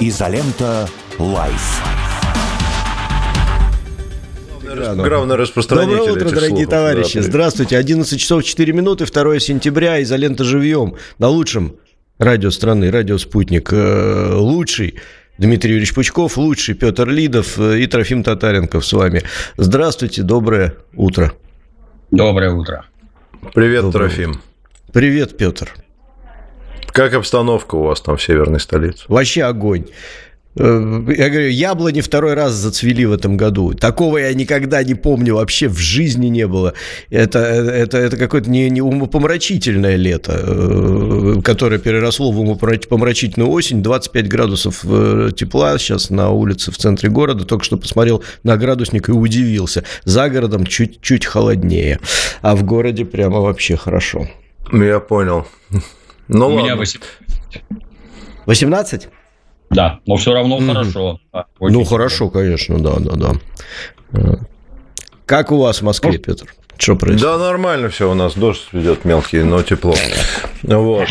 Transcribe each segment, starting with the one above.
Изолента. Live. Главный распространитель Доброе утро, этих дорогие слухов. товарищи. Да. Здравствуйте. 11 часов 4 минуты, 2 сентября. Изолента живьем. На лучшем радио страны, радио «Спутник». Э, Лучший Дмитрий Юрьевич Пучков, лучший Петр Лидов э, и Трофим Татаренков с вами. Здравствуйте, доброе утро. Доброе утро. Привет, Доброе Трофим. Привет, Петр. Как обстановка у вас там в северной столице? Вообще огонь. Э, Я говорю, яблони второй раз зацвели в этом году. Такого я никогда не помню, вообще в жизни не было. Это, это, это какое-то не, не умопомрачительное лето, э, которое переросло в умопомрачительную осень. 25 градусов э, тепла сейчас на улице в центре города. Только что посмотрел на градусник и удивился. За городом чуть-чуть холоднее, а в городе прямо вообще хорошо. Ну, Я понял. Ну У меня ладно. 8. 18? Да, но все равно Мгм. хорошо. Ну, очень хорошо, конечно, да, да, да. Э, Как у вас в Москве, Петр? Что происходит? Да, нормально все у нас. Дождь идет мелкий, но тепло. Вот.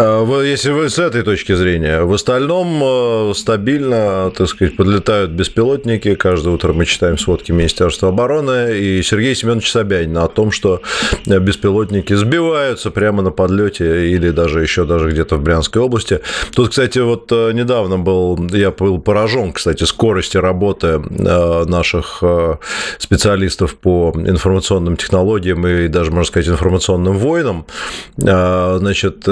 А, Если вы с этой точки зрения, в остальном э, стабильно, так сказать, подлетают беспилотники. Каждое утро мы читаем сводки Министерства обороны и Сергей Семенович Собянин о том, что беспилотники сбиваются прямо на подлете или даже еще даже где-то в Брянской области. Тут, кстати, вот э, недавно был, я был поражен, кстати, скорости работы э, наших специалистов по информационным технологиям и даже, можно сказать, информационным войнам. А, Значит,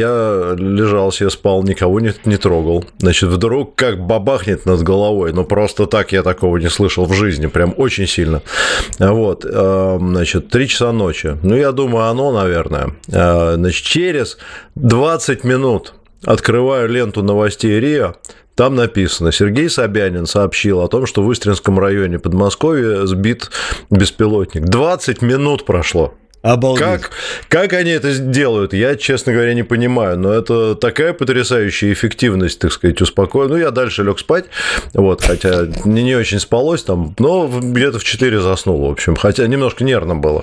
я лежал себе, спал, никого не, не трогал. Значит, вдруг как бабахнет над головой. Ну, просто так я такого не слышал в жизни, прям очень сильно. Вот, э, значит, 3 часа ночи. Ну, я думаю, оно, наверное. Э, Значит, через 20 минут открываю ленту новостей РИА, там написано, Сергей Собянин сообщил о том, что в Истринском районе Подмосковья сбит беспилотник. 20 минут прошло. Обалдеть. Как, как они это делают, я, честно говоря, не понимаю. Но это такая потрясающая эффективность, так сказать, успокоила. Ну, я дальше лег спать, вот, хотя не, не очень спалось там, но где-то в 4 заснул, в общем, хотя немножко нервно было.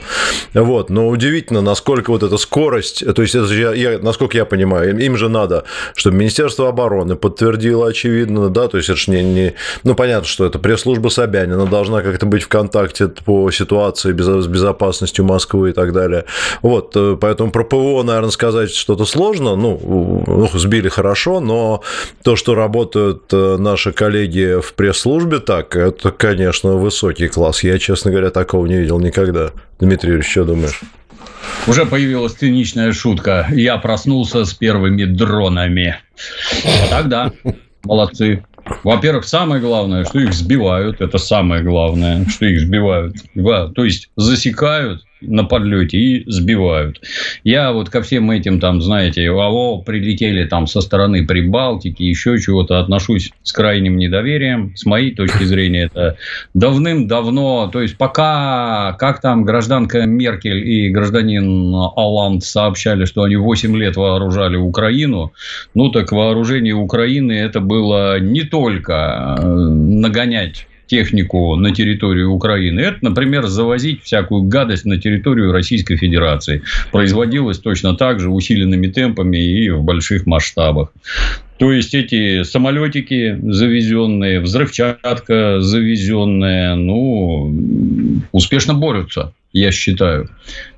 Вот, но удивительно, насколько вот эта скорость, то есть, это же я, я- насколько я понимаю, им, им же надо, чтобы Министерство обороны подтвердило, очевидно, да, то есть, это же не, не- ну, понятно, что это пресс-служба Собянина должна как-то быть в контакте по ситуации с безопасностью Москвы и так далее. Вот, э, поэтому про ПВО, наверное, сказать что-то сложно. Ну, ну, сбили хорошо, но то, что работают э, наши коллеги в пресс-службе так, это, конечно, высокий класс. Я, честно говоря, такого не видел никогда. Дмитрий Юрьевич, что думаешь? Уже появилась циничная шутка. Я проснулся с первыми дронами. А так да, молодцы. Во-первых, самое главное, что их сбивают. Это самое главное, что их сбивают. То есть засекают на подлете и сбивают. Я вот ко всем этим, там, знаете, АО прилетели там со стороны Прибалтики, еще чего-то отношусь с крайним недоверием. С моей точки зрения, это давным-давно, то есть пока, как там гражданка Меркель и гражданин Алланд сообщали, что они 8 лет вооружали Украину, ну так вооружение Украины это было не только э, нагонять технику на территорию Украины. Это, например, завозить всякую гадость на территорию Российской Федерации. Производилось точно так же усиленными темпами и в больших масштабах. То есть эти самолетики завезенные, взрывчатка завезенная, ну, успешно борются, я считаю.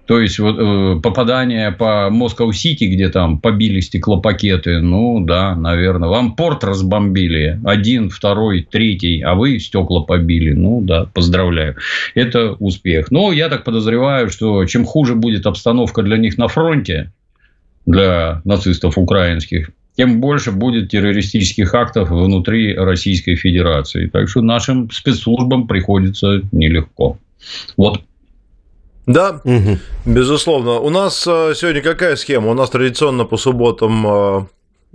То есть вот, э, попадание по Москва-Сити, где там побили стеклопакеты, ну да, наверное. Вам порт разбомбили, один, второй, третий, а вы стекла побили. Ну да, поздравляю. Это успех. Но я так подозреваю, что чем хуже будет обстановка для них на фронте, для нацистов украинских, тем больше будет террористических актов внутри Российской Федерации. Так что нашим спецслужбам приходится нелегко. Вот. Да, Мгм. безусловно. У нас э, сегодня какая схема? У нас традиционно по субботам э,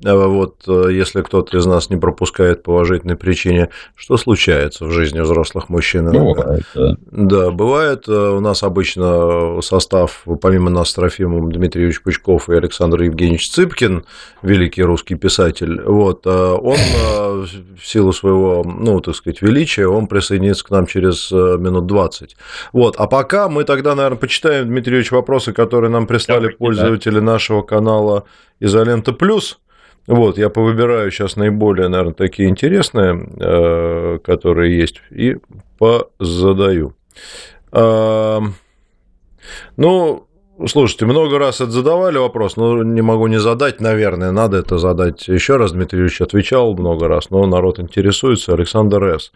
вот э, если кто-то из нас не пропускает по уважительной причине, что случается в жизни взрослых мужчин? Бывает, да. Да, бывает. Э, У нас обычно состав, помимо нас с Трофимом, Дмитрий Юрьевич Пучков и Александр Евгеньевич Цыпкин, великий русский писатель, вот, э, он э, в силу своего, ну, так сказать, величия, он присоединится к нам через э, минут 20. Вот, а пока мы тогда, наверное, почитаем, Дмитрий Юрьевич, вопросы, которые нам прислали Давайте, да. пользователи нашего канала «Изолента Плюс». Вот, я повыбираю сейчас наиболее, наверное, такие интересные, э, которые есть, и позадаю. Ну, Слушайте, много раз это задавали вопрос, но не могу не задать, наверное, надо это задать еще раз. Дмитрий Юрьевич отвечал много раз, но народ интересуется. Александр С.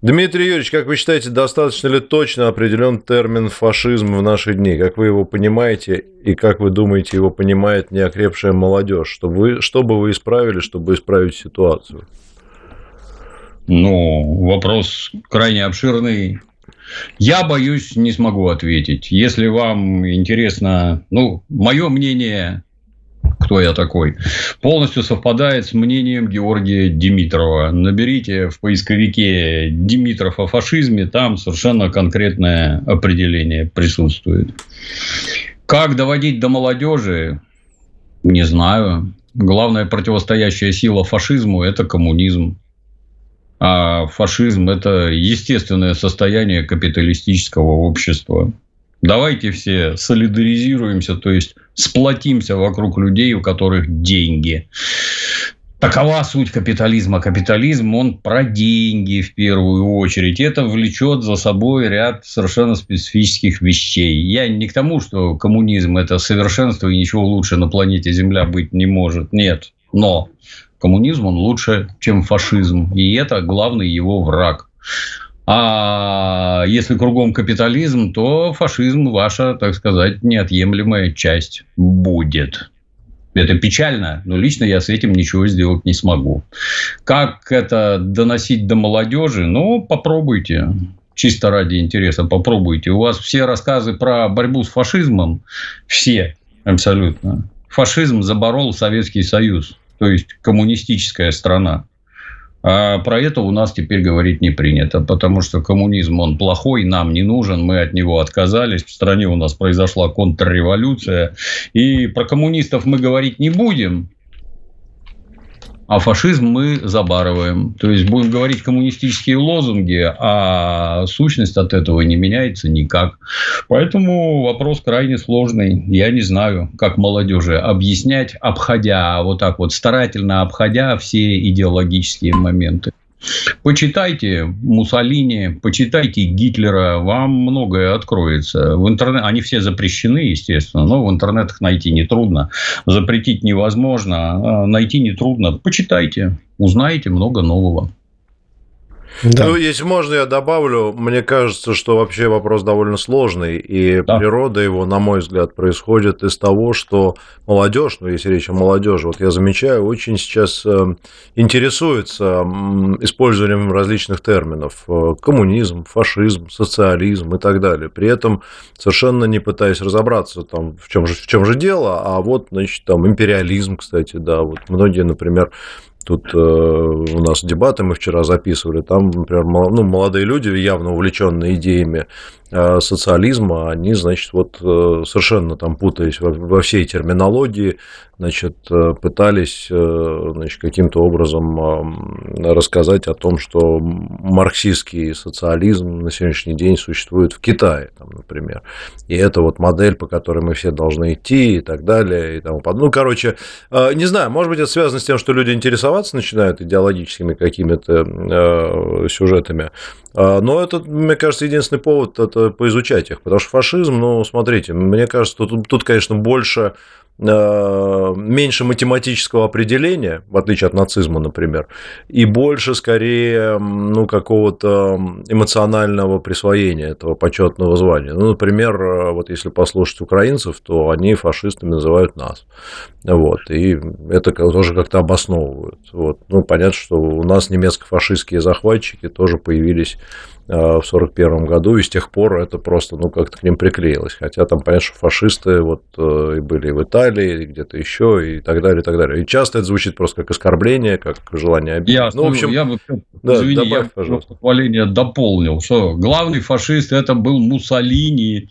Дмитрий Юрьевич, как вы считаете, достаточно ли точно определен термин фашизм в наши дни? Как вы его понимаете и как вы думаете, его понимает неокрепшая молодежь? Чтобы вы, что бы вы исправили, чтобы исправить ситуацию? Ну, вопрос крайне обширный. Я боюсь, не смогу ответить. Если вам интересно, ну, мое мнение, кто я такой, полностью совпадает с мнением Георгия Димитрова. Наберите в поисковике Димитров о фашизме, там совершенно конкретное определение присутствует. Как доводить до молодежи, не знаю. Главная противостоящая сила фашизму – это коммунизм. А фашизм – это естественное состояние капиталистического общества. Давайте все солидаризируемся, то есть сплотимся вокруг людей, у которых деньги. Такова суть капитализма. Капитализм, он про деньги в первую очередь. Это влечет за собой ряд совершенно специфических вещей. Я не к тому, что коммунизм – это совершенство, и ничего лучше на планете Земля быть не может. Нет. Но коммунизм, он лучше, чем фашизм. И это главный его враг. А если кругом капитализм, то фашизм ваша, так сказать, неотъемлемая часть будет. Это печально, но лично я с этим ничего сделать не смогу. Как это доносить до молодежи? Ну, попробуйте. Чисто ради интереса попробуйте. У вас все рассказы про борьбу с фашизмом, все абсолютно. Фашизм заборол Советский Союз то есть коммунистическая страна. А про это у нас теперь говорить не принято, потому что коммунизм, он плохой, нам не нужен, мы от него отказались, в стране у нас произошла контрреволюция, и про коммунистов мы говорить не будем, а фашизм мы забарываем. То есть, будем говорить коммунистические лозунги, а сущность от этого не меняется никак. Поэтому вопрос крайне сложный. Я не знаю, как молодежи объяснять, обходя, вот так вот старательно обходя все идеологические моменты. Почитайте Муссолини, почитайте Гитлера, вам многое откроется. В интернет... Они все запрещены, естественно, но в интернетах найти нетрудно. Запретить невозможно, а найти нетрудно. Почитайте, узнаете много нового. Да. Ну, если можно, я добавлю. Мне кажется, что вообще вопрос довольно сложный, и да. природа его, на мой взгляд, происходит из того, что молодежь, ну, если речь о молодежи, вот я замечаю, очень сейчас э, интересуется использованием различных терминов. Э, коммунизм, фашизм, социализм и так далее. При этом совершенно не пытаясь разобраться, там, в чем же, в чем же дело, а вот, значит, там, империализм, кстати, да, вот многие, например, Тут э, у нас дебаты мы вчера записывали, там, например, ну, молодые люди, явно увлеченные идеями Э, социализма, они, значит, вот э, совершенно там путаясь во всей терминологии, значит, э, пытались значит, каким-то образом рассказать о том, что марксистский социализм на сегодняшний день существует в Китае, там, например. И это вот модель, по которой мы все должны идти и так далее. И тому подобное. Ну, короче, не знаю, может быть, это связано с тем, что люди интересоваться начинают идеологическими какими-то сюжетами. Но это, мне кажется, единственный повод – это поизучать их. Потому что фашизм, ну, смотрите, мне кажется, тут, тут конечно, больше Э, меньше математического определения, в отличие от нацизма, например, и больше, скорее, ну, какого-то эмоционального присвоения этого почетного звания. Ну, например, э, вот если послушать украинцев, то они фашистами называют нас. Вот, и это тоже как-то обосновывают. Вот. Ну, понятно, что у нас немецко-фашистские захватчики тоже появились э, в 1941 году, и с тех пор это просто, ну, как-то к ним приклеилось. Хотя там, понятно, что фашисты вот и были в Италии, Италии, где-то еще и так далее, и так далее. И часто это звучит просто как оскорбление, как желание обидеть. Я, ну, в общем, я бы, да, извини, добавь, я пожалуйста. похваление дополнил, что главный фашист это был Муссолини.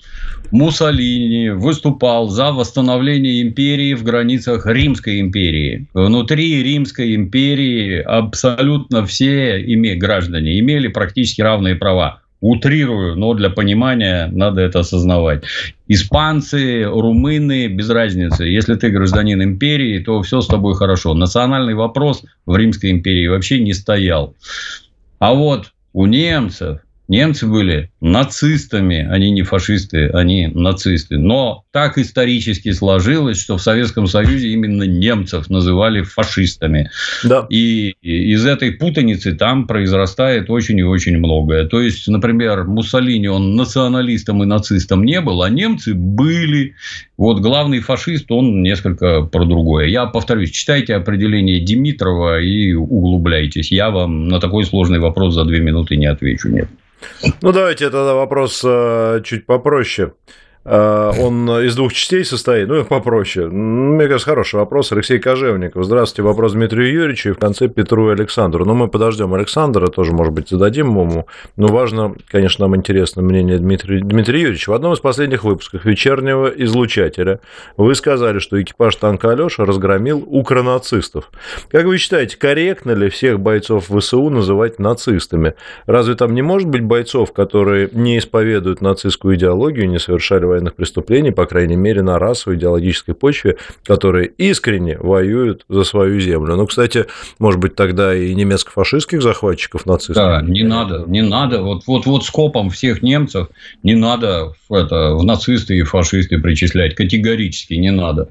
Муссолини выступал за восстановление империи в границах Римской империи. Внутри Римской империи абсолютно все име, граждане имели практически равные права Утрирую, но для понимания надо это осознавать. Испанцы, румыны, без разницы. Если ты гражданин империи, то все с тобой хорошо. Национальный вопрос в Римской империи вообще не стоял. А вот у немцев, Немцы были нацистами, они не фашисты, они нацисты. Но так исторически сложилось, что в Советском Союзе именно немцев называли фашистами. Да. И из этой путаницы там произрастает очень и очень многое. То есть, например, Муссолини, он националистом и нацистом не был, а немцы были. Вот главный фашист, он несколько про другое. Я повторюсь, читайте определение Димитрова и углубляйтесь. Я вам на такой сложный вопрос за две минуты не отвечу. Нет. Ну, давайте тогда вопрос э, чуть попроще. Э, он из двух частей состоит, ну, их попроще. Мне кажется, хороший вопрос. Алексей Кожевников. Здравствуйте, вопрос Дмитрию Юрьевичу и в конце Петру и Александру. Ну, мы подождем Александра, тоже, может быть, зададим ему. Но важно, конечно, нам интересно мнение Дмитрия, Дмитрия Юрьевича. В одном из последних выпусков «Вечернего излучателя» вы сказали, что экипаж танка Алеша разгромил укронацистов. Как вы считаете, корректно ли всех бойцов ВСУ называть нацистами? Разве там не может быть бойцов, которые не исповедуют нацистскую идеологию, не совершали военных преступлений, по крайней мере, на расовой идеологической почве, которые искренне воюют за свою землю. Ну, кстати, может быть, тогда и немецко-фашистских захватчиков нацистов. Да, не надо, не надо. Вот, вот, вот скопом всех немцев не надо это, в нацисты и фашисты причислять. Категорически не надо.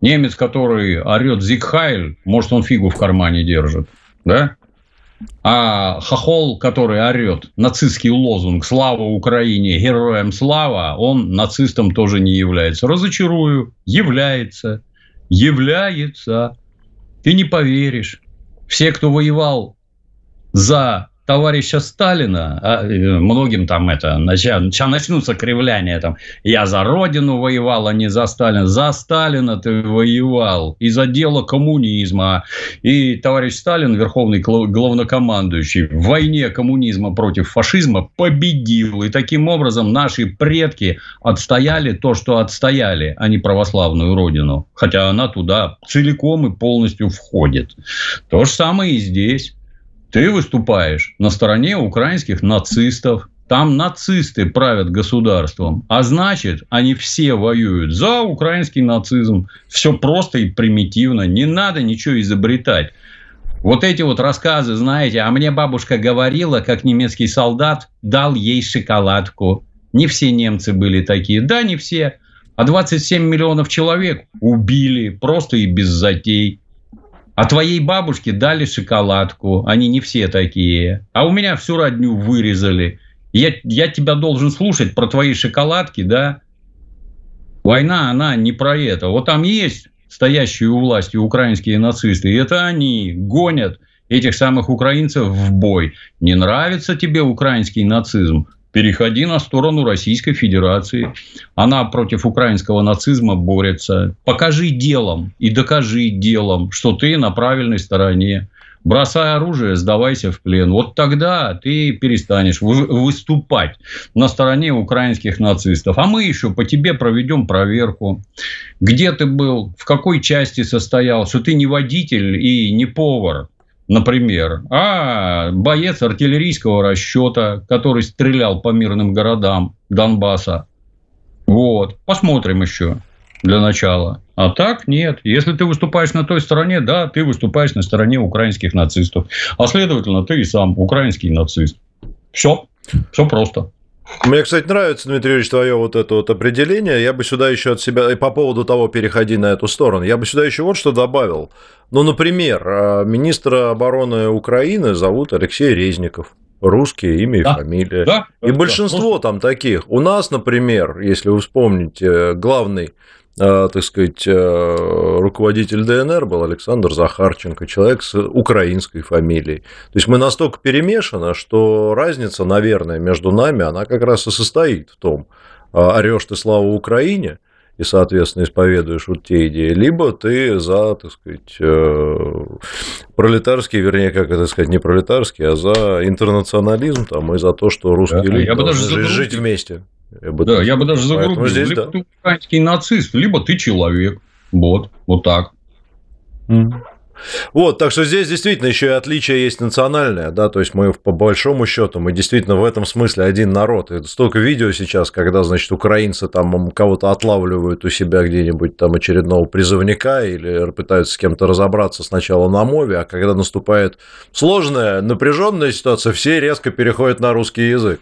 Немец, который орет Зигхайль, может, он фигу в кармане держит. Да? А хохол, который орет нацистский лозунг «Слава Украине! Героям слава!», он нацистом тоже не является. Разочарую, является. Является. Ты не поверишь. Все, кто воевал за товарища Сталина, а, многим там это, начнутся кривляния, там, я за Родину воевал, а не за Сталина. За Сталина ты воевал, и за дело коммунизма. И товарищ Сталин, верховный главнокомандующий, в войне коммунизма против фашизма победил. И таким образом наши предки отстояли то, что отстояли, а не православную Родину. Хотя она туда целиком и полностью входит. То же самое и здесь. Ты выступаешь на стороне украинских нацистов. Там нацисты правят государством. А значит, они все воюют за украинский нацизм. Все просто и примитивно. Не надо ничего изобретать. Вот эти вот рассказы, знаете, а мне бабушка говорила, как немецкий солдат дал ей шоколадку. Не все немцы были такие. Да, не все. А 27 миллионов человек убили просто и без затей. А твоей бабушке дали шоколадку. Они не все такие. А у меня всю родню вырезали. Я, я тебя должен слушать про твои шоколадки, да? Война, она не про это. Вот там есть стоящие у власти украинские нацисты. И это они гонят этих самых украинцев в бой. Не нравится тебе украинский нацизм? Переходи на сторону Российской Федерации. Она против украинского нацизма борется. Покажи делом и докажи делом, что ты на правильной стороне. Бросай оружие, сдавайся в плен. Вот тогда ты перестанешь выступать на стороне украинских нацистов. А мы еще по тебе проведем проверку. Где ты был, в какой части состоял, что ты не водитель и не повар например, а боец артиллерийского расчета, который стрелял по мирным городам Донбасса. Вот, посмотрим еще для начала. А так нет. Если ты выступаешь на той стороне, да, ты выступаешь на стороне украинских нацистов. А следовательно, ты и сам украинский нацист. Все. Все просто. Мне, кстати, нравится, Дмитрий Юрьевич, твое вот это вот определение. Я бы сюда еще от себя, и по поводу того, переходи на эту сторону, я бы сюда еще вот что добавил. Ну, например, а, министра обороны Украины зовут Алексей Резников. Русские имя и да, фамилия. Да, и да, большинство да. там таких. У нас, например, если вы вспомните, главный Э, так сказать, э, руководитель ДНР был Александр Захарченко, человек с украинской фамилией. То есть мы настолько перемешаны, что разница, наверное, между нами, она как раз и состоит в том, э, орешь ты славу Украине, и, соответственно, исповедуешь вот те идеи, либо ты за, так сказать, пролетарский, вернее, как это сказать, не пролетарский, а за интернационализм там, и за то, что русские да, люди я должны жить вместе. Я бы, да, я бы даже загрубил. Здесь, либо да. ты украинский нацист, либо ты человек. Вот, вот так. Вот, так что здесь действительно еще и отличие есть национальное, да, то есть мы по большому счету, мы действительно в этом смысле один народ. И столько видео сейчас, когда, значит, украинцы там кого-то отлавливают у себя где-нибудь там очередного призывника или пытаются с кем-то разобраться сначала на мове, а когда наступает сложная, напряженная ситуация, все резко переходят на русский язык.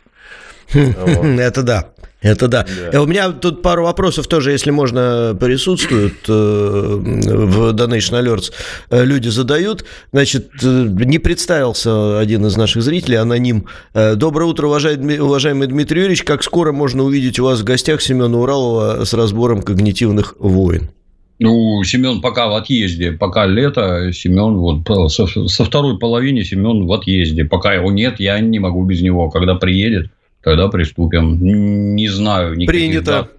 Это да. Это да. да. У меня тут пару вопросов тоже, если можно, присутствуют э, в Donation Alerts. Э, люди задают. Значит, э, не представился один из наших зрителей, аноним. Доброе утро, уважаемый Дмитрий Юрьевич. Как скоро можно увидеть у вас в гостях Семена Уралова с разбором когнитивных войн? Ну, Семен пока в отъезде, пока лето, Семен вот со, со второй половины Семен в отъезде. Пока его нет, я не могу без него. Когда приедет, Тогда приступим. Не знаю никаких Принято. Дат.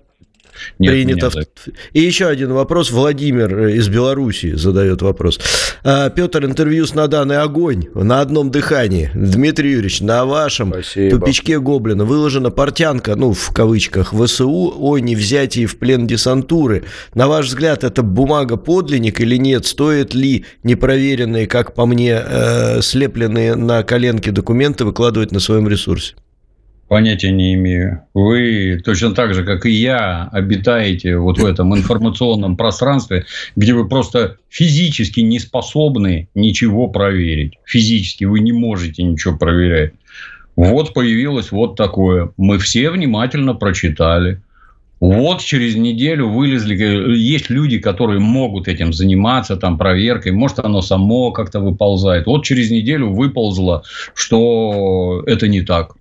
Нет, Принято. Нет, И еще один вопрос. Владимир из Беларуси задает вопрос. А, Петр, интервью с Наданой огонь на одном дыхании. Дмитрий Юрьевич, на вашем Спасибо. тупичке Гоблина выложена портянка, ну, в кавычках, ВСУ о невзятии в плен десантуры. На ваш взгляд, это бумага подлинник или нет? Стоит ли непроверенные, как по мне, э, слепленные на коленке документы выкладывать на своем ресурсе? Понятия не имею. Вы точно так же, как и я, обитаете вот в этом информационном пространстве, где вы просто физически не способны ничего проверить. Физически вы не можете ничего проверять. Вот появилось вот такое. Мы все внимательно прочитали. Вот через неделю вылезли, есть люди, которые могут этим заниматься, там, проверкой, может, оно само как-то выползает. Вот через неделю выползло, что это не так.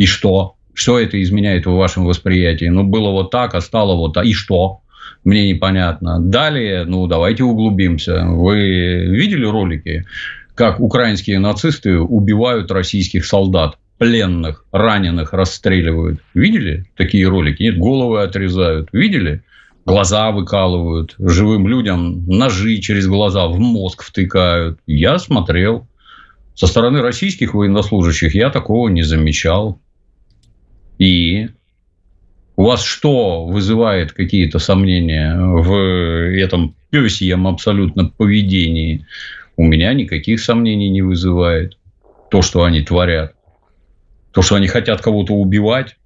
И что? Что это изменяет в вашем восприятии? Ну, было вот так, а стало вот так. И что? Мне непонятно. Далее, ну, давайте углубимся. Вы видели ролики, как украинские нацисты убивают российских солдат? пленных, раненых расстреливают. Видели такие ролики? Нет, головы отрезают. Видели? Глаза выкалывают. Живым людям ножи через глаза в мозг втыкают. Я смотрел. Со стороны российских военнослужащих я такого не замечал. И у вас что вызывает какие-то сомнения в этом пёсьем абсолютно поведении? У меня никаких сомнений не вызывает то, что они творят. То, что они хотят кого-то убивать,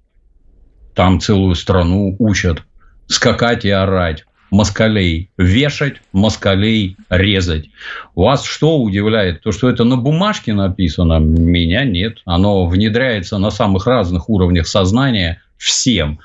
там целую страну учат скакать и орать москалей вешать, москалей резать. Вас что удивляет? То, что это на бумажке написано? Меня нет. Оно внедряется на самых разных уровнях сознания всем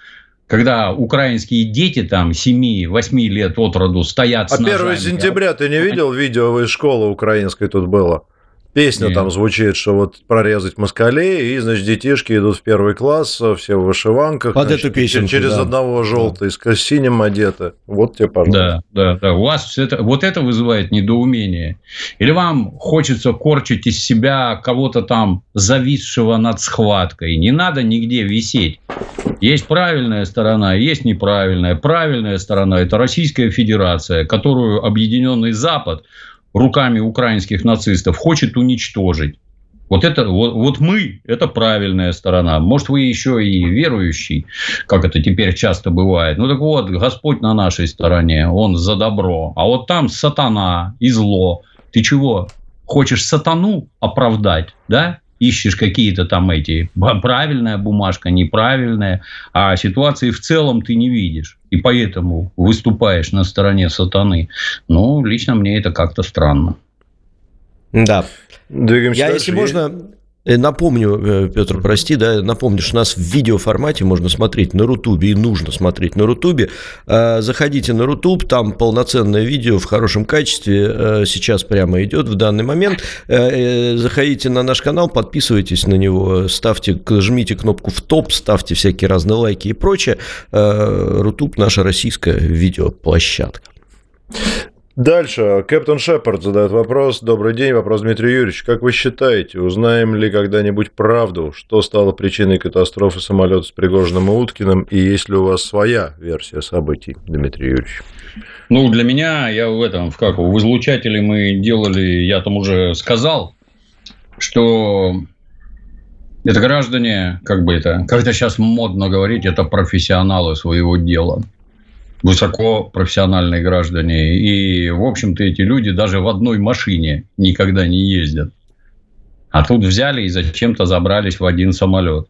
когда украинские дети там 7-8 лет от роду стоят а с А 1 сентября ты не видел видео из школы украинской тут было? Песня Нет. там звучит, что вот прорезать москалей, и, значит, детишки идут в первый класс, все в вышиванках. Под значит, эту песенку, Через да. одного желтый, да. с синим одето. Вот тебе, пожалуйста. Да, да, да. У вас это, вот это вызывает недоумение. Или вам хочется корчить из себя кого-то там зависшего над схваткой. Не надо нигде висеть. Есть правильная сторона, есть неправильная. Правильная сторона – это Российская Федерация, которую Объединенный Запад – руками украинских нацистов хочет уничтожить. Вот это, вот, вот мы, это правильная сторона. Может, вы еще и верующий, как это теперь часто бывает. Ну, так вот, Господь на нашей стороне, Он за добро. А вот там сатана и зло. Ты чего, хочешь сатану оправдать, да? Ищешь какие-то там эти, правильная бумажка, неправильная, а ситуации в целом ты не видишь. И поэтому выступаешь на стороне сатаны. Ну, лично мне это как-то странно. Да. Двигаемся Я, дальше. если можно, напомню, э, Петр, прости, да, напомню, что нас в видеоформате можно смотреть на Рутубе и нужно смотреть на Рутубе. Э, заходите на Рутуб, там полноценное видео в хорошем качестве сейчас прямо идет в данный момент. Заходите на наш канал, подписывайтесь на него, ставьте, жмите кнопку в топ, ставьте всякие разные лайки и прочее. Рутуб наша российская видеоплощадка. Дальше. Captain Shepard задает вопрос. Добрый день. Вопрос Дмитрий Юрьевич. Как вы считаете, узнаем ли когда-нибудь правду, что стало причиной катастрофы самолета с Пригожиным и Уткиным, и есть ли у вас своя версия событий, Дмитрий Юрьевич? Ну, для меня, я в этом, в как, в излучателе мы делали, я там уже сказал, что это граждане, как бы это, как это сейчас модно говорить, это профессионалы своего дела. Высокопрофессиональные граждане. И, в общем-то, эти люди даже в одной машине никогда не ездят. А тут взяли и зачем-то забрались в один самолет.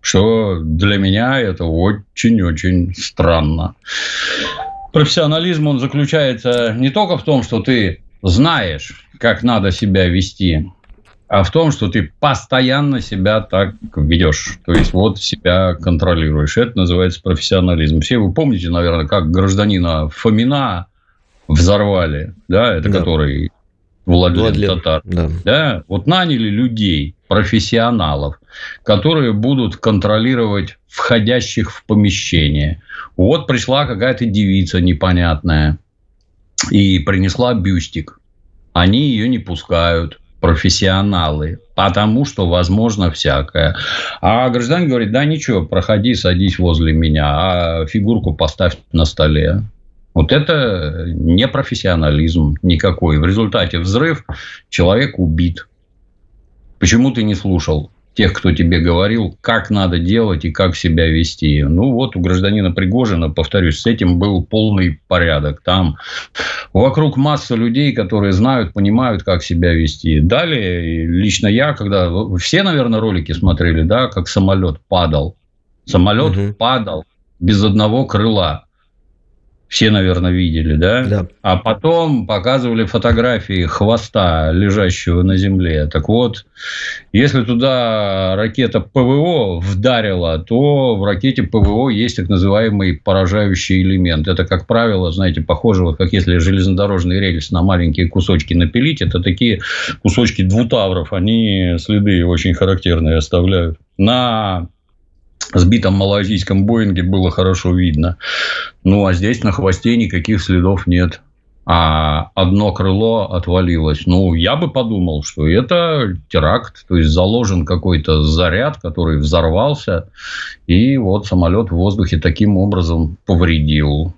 Что для меня это очень-очень странно. Профессионализм, он заключается не только в том, что ты знаешь, как надо себя вести, в том, что ты постоянно себя так ведешь. То есть, вот себя контролируешь. Это называется профессионализм. Все вы помните, наверное, как гражданина Фомина взорвали, да, это да. который Владлен, Владлен Татар. Да. да. Вот наняли людей, профессионалов, которые будут контролировать входящих в помещение. Вот пришла какая-то девица непонятная и принесла бюстик. Они ее не пускают профессионалы, потому что возможно всякое. А гражданин говорит, да ничего, проходи, садись возле меня, а фигурку поставь на столе. Вот это не профессионализм никакой. В результате взрыв, человек убит. Почему ты не слушал? Тех, кто тебе говорил, как надо делать и как себя вести. Ну, вот у гражданина Пригожина, повторюсь, с этим был полный порядок. Там вокруг масса людей, которые знают, понимают, как себя вести. Далее, лично я, когда... Все, наверное, ролики смотрели, да, как самолет падал. Самолет угу. падал без одного крыла все, наверное, видели, да? Да. А потом показывали фотографии хвоста, лежащего на земле. Так вот, если туда ракета ПВО вдарила, то в ракете ПВО есть так называемый поражающий элемент. Это, как правило, знаете, похоже, вот как если железнодорожный рельс на маленькие кусочки напилить, это такие кусочки двутавров, они следы очень характерные оставляют. На сбитом малайзийском Боинге было хорошо видно. Ну, а здесь на хвосте никаких следов нет. А одно крыло отвалилось. Ну, я бы подумал, что это теракт. То есть, заложен какой-то заряд, который взорвался. И вот самолет в воздухе таким образом повредил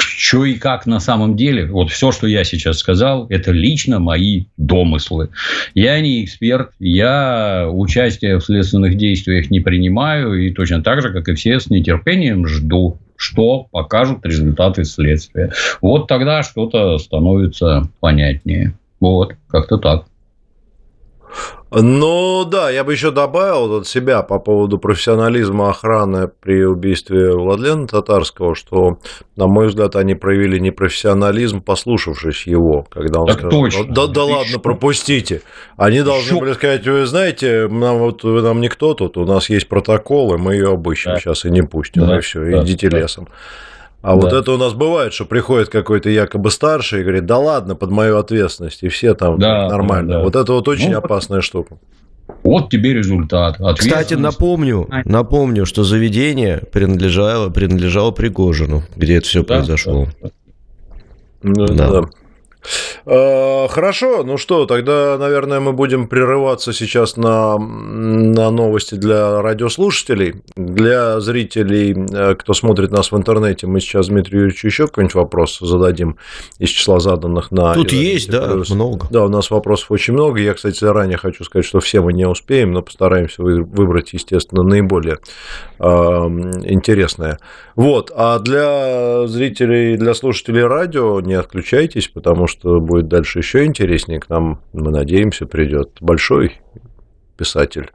что и как на самом деле, вот все, что я сейчас сказал, это лично мои домыслы. Я не эксперт, я участие в следственных действиях не принимаю, и точно так же, как и все, с нетерпением жду, что покажут результаты следствия. Вот тогда что-то становится понятнее. Вот, как-то так. Ну да, я бы еще добавил от себя по поводу профессионализма охраны при убийстве Владлена Татарского, что, на мой взгляд, они проявили непрофессионализм, послушавшись его, когда он так сказал, точно. да, да ладно, что? пропустите. Они должны что? были сказать, вы знаете, нам, вот, вы нам никто тут, у нас есть протоколы, мы ее обыщем да. сейчас и не пустим, да, и все, да, идите да. лесом. А да. вот это у нас бывает, что приходит какой-то якобы старший и говорит, да ладно, под мою ответственность, и все там да, нормально. Да, да. Вот это вот очень ну, опасная штука. Вот тебе результат. Кстати, напомню, напомню, что заведение принадлежало, принадлежало Пригожину, где это все да, произошло. Да, да. Да. да. Э, хорошо, ну что, тогда, наверное, мы будем прерываться сейчас на, на новости для радиослушателей. Для зрителей, э, кто смотрит нас в интернете, мы сейчас Дмитрию Юрьевичу еще какой-нибудь вопрос зададим из числа заданных на... Тут есть, да, плюс. много. Да, у нас вопросов очень много. Я, кстати, заранее хочу сказать, что все мы не успеем, но постараемся выбрать, естественно, наиболее э, интересное. Вот, а для зрителей, для слушателей радио не отключайтесь, потому что будет дальше еще интереснее. К нам, мы надеемся, придет большой писатель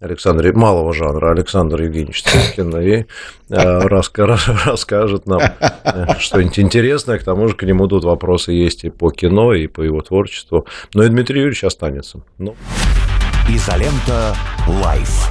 Александр, малого жанра, Александр Евгеньевич Цеткин, и э, расскажет нам э, что-нибудь интересное. К тому же к нему тут вопросы есть и по кино, и по его творчеству. Но и Дмитрий Юрьевич останется. Ну. Изолента Live.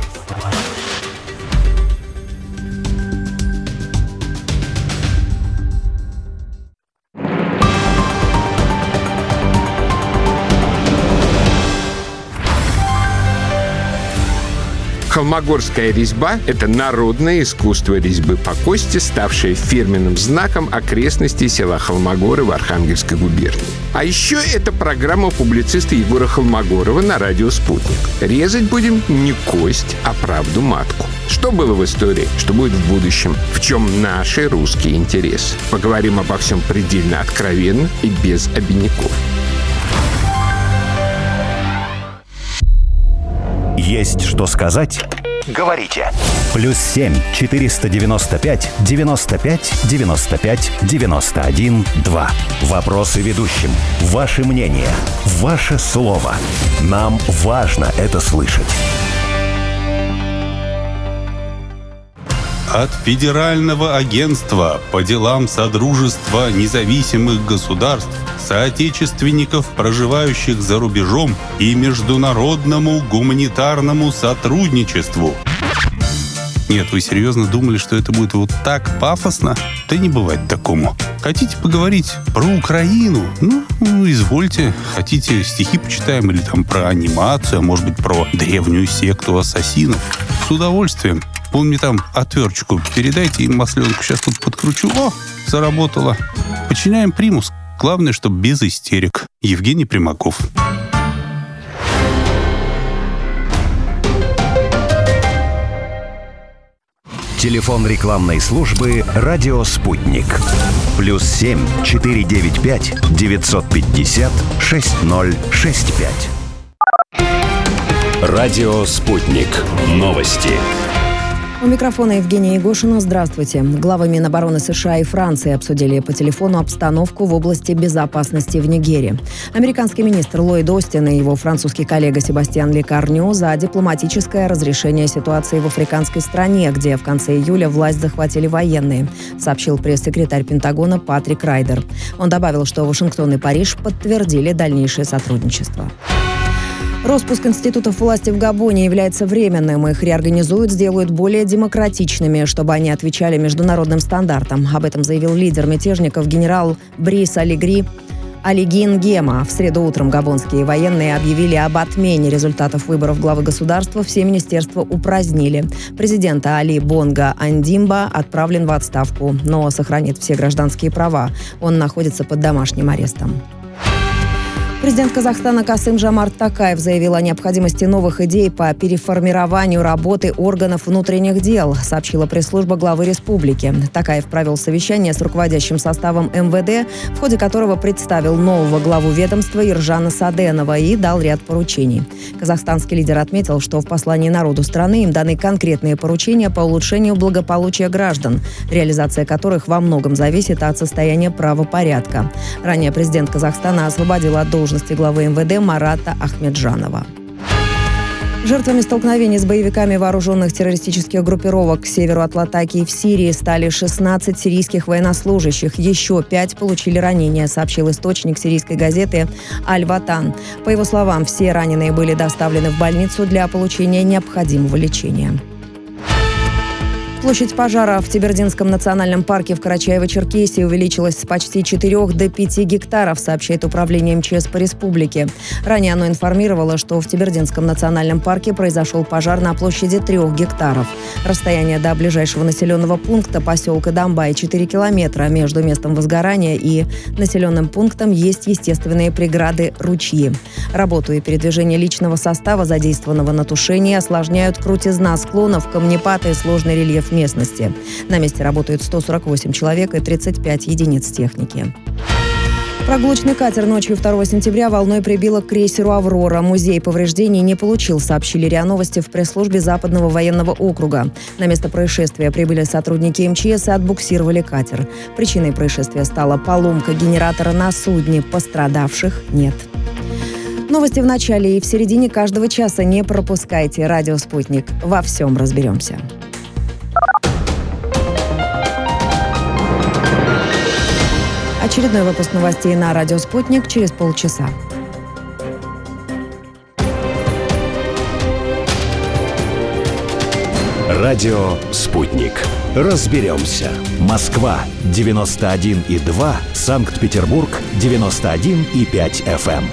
Холмогорская резьба – это народное искусство резьбы по кости, ставшее фирменным знаком окрестностей села Холмогоры в Архангельской губернии. А еще это программа публициста Егора Холмогорова на радио «Спутник». Резать будем не кость, а правду матку. Что было в истории, что будет в будущем, в чем наши русские интересы. Поговорим обо всем предельно откровенно и без обиняков. Есть что сказать? Говорите. Плюс 7 495 95 95 91 2. Вопросы ведущим. Ваше мнение. Ваше слово. Нам важно это слышать. От Федерального агентства по делам Содружества независимых государств, соотечественников, проживающих за рубежом и международному гуманитарному сотрудничеству. Нет, вы серьезно думали, что это будет вот так пафосно? Да не бывает такому. Хотите поговорить про Украину? Ну, извольте. Хотите стихи почитаем или там про анимацию, а может быть про древнюю секту ассасинов? С удовольствием. Вон мне там отверточку передайте и масленку сейчас тут подкручу. О, заработало. Подчиняем примус. Главное, чтобы без истерик. Евгений Примаков. Телефон рекламной службы «Радио Спутник». Плюс 7 495 950 6065. Радио «Спутник». Новости. У микрофона Евгения Егошина. Здравствуйте. Главы Минобороны США и Франции обсудили по телефону обстановку в области безопасности в Нигерии. Американский министр Ллойд Остин и его французский коллега Себастьян Лекарню за дипломатическое разрешение ситуации в африканской стране, где в конце июля власть захватили военные, сообщил пресс-секретарь Пентагона Патрик Райдер. Он добавил, что Вашингтон и Париж подтвердили дальнейшее сотрудничество. Роспуск институтов власти в Габоне является временным. Их реорганизуют, сделают более демократичными, чтобы они отвечали международным стандартам. Об этом заявил лидер мятежников генерал Брис Алигри Алигин Гема. В среду утром габонские военные объявили об отмене результатов выборов главы государства. Все министерства упразднили. Президента Али Бонга Андимба отправлен в отставку, но сохранит все гражданские права. Он находится под домашним арестом. Президент Казахстана Касым Жамарт Такаев заявил о необходимости новых идей по переформированию работы органов внутренних дел, сообщила пресс-служба главы республики. Такаев провел совещание с руководящим составом МВД, в ходе которого представил нового главу ведомства Иржана Саденова и дал ряд поручений. Казахстанский лидер отметил, что в послании народу страны им даны конкретные поручения по улучшению благополучия граждан, реализация которых во многом зависит от состояния правопорядка. Ранее президент Казахстана освободил от должности должности главы МВД Марата Ахмеджанова. Жертвами столкновений с боевиками вооруженных террористических группировок к северу от Латакии в Сирии стали 16 сирийских военнослужащих. Еще пять получили ранения, сообщил источник сирийской газеты «Аль-Ватан». По его словам, все раненые были доставлены в больницу для получения необходимого лечения. Площадь пожара в Тибердинском национальном парке в Карачаево-Черкесии увеличилась с почти 4 до 5 гектаров, сообщает управление МЧС по республике. Ранее оно информировало, что в Тибердинском национальном парке произошел пожар на площади 3 гектаров. Расстояние до ближайшего населенного пункта поселка Дамбай 4 километра. Между местом возгорания и населенным пунктом есть естественные преграды ручьи. Работу и передвижение личного состава, задействованного на тушении, осложняют крутизна склонов, камнепады и сложный рельеф местности. На месте работают 148 человек и 35 единиц техники. Прогулочный катер ночью 2 сентября волной прибило к крейсеру «Аврора». Музей повреждений не получил, сообщили РИА Новости в пресс-службе Западного военного округа. На место происшествия прибыли сотрудники МЧС и отбуксировали катер. Причиной происшествия стала поломка генератора на судне. Пострадавших нет. Новости в начале и в середине каждого часа не пропускайте. Радио «Спутник». Во всем разберемся. Очередной выпуск новостей на радио «Спутник» через полчаса. Радио «Спутник». Разберемся. Москва, 91,2. Санкт-Петербург, 91,5 FM.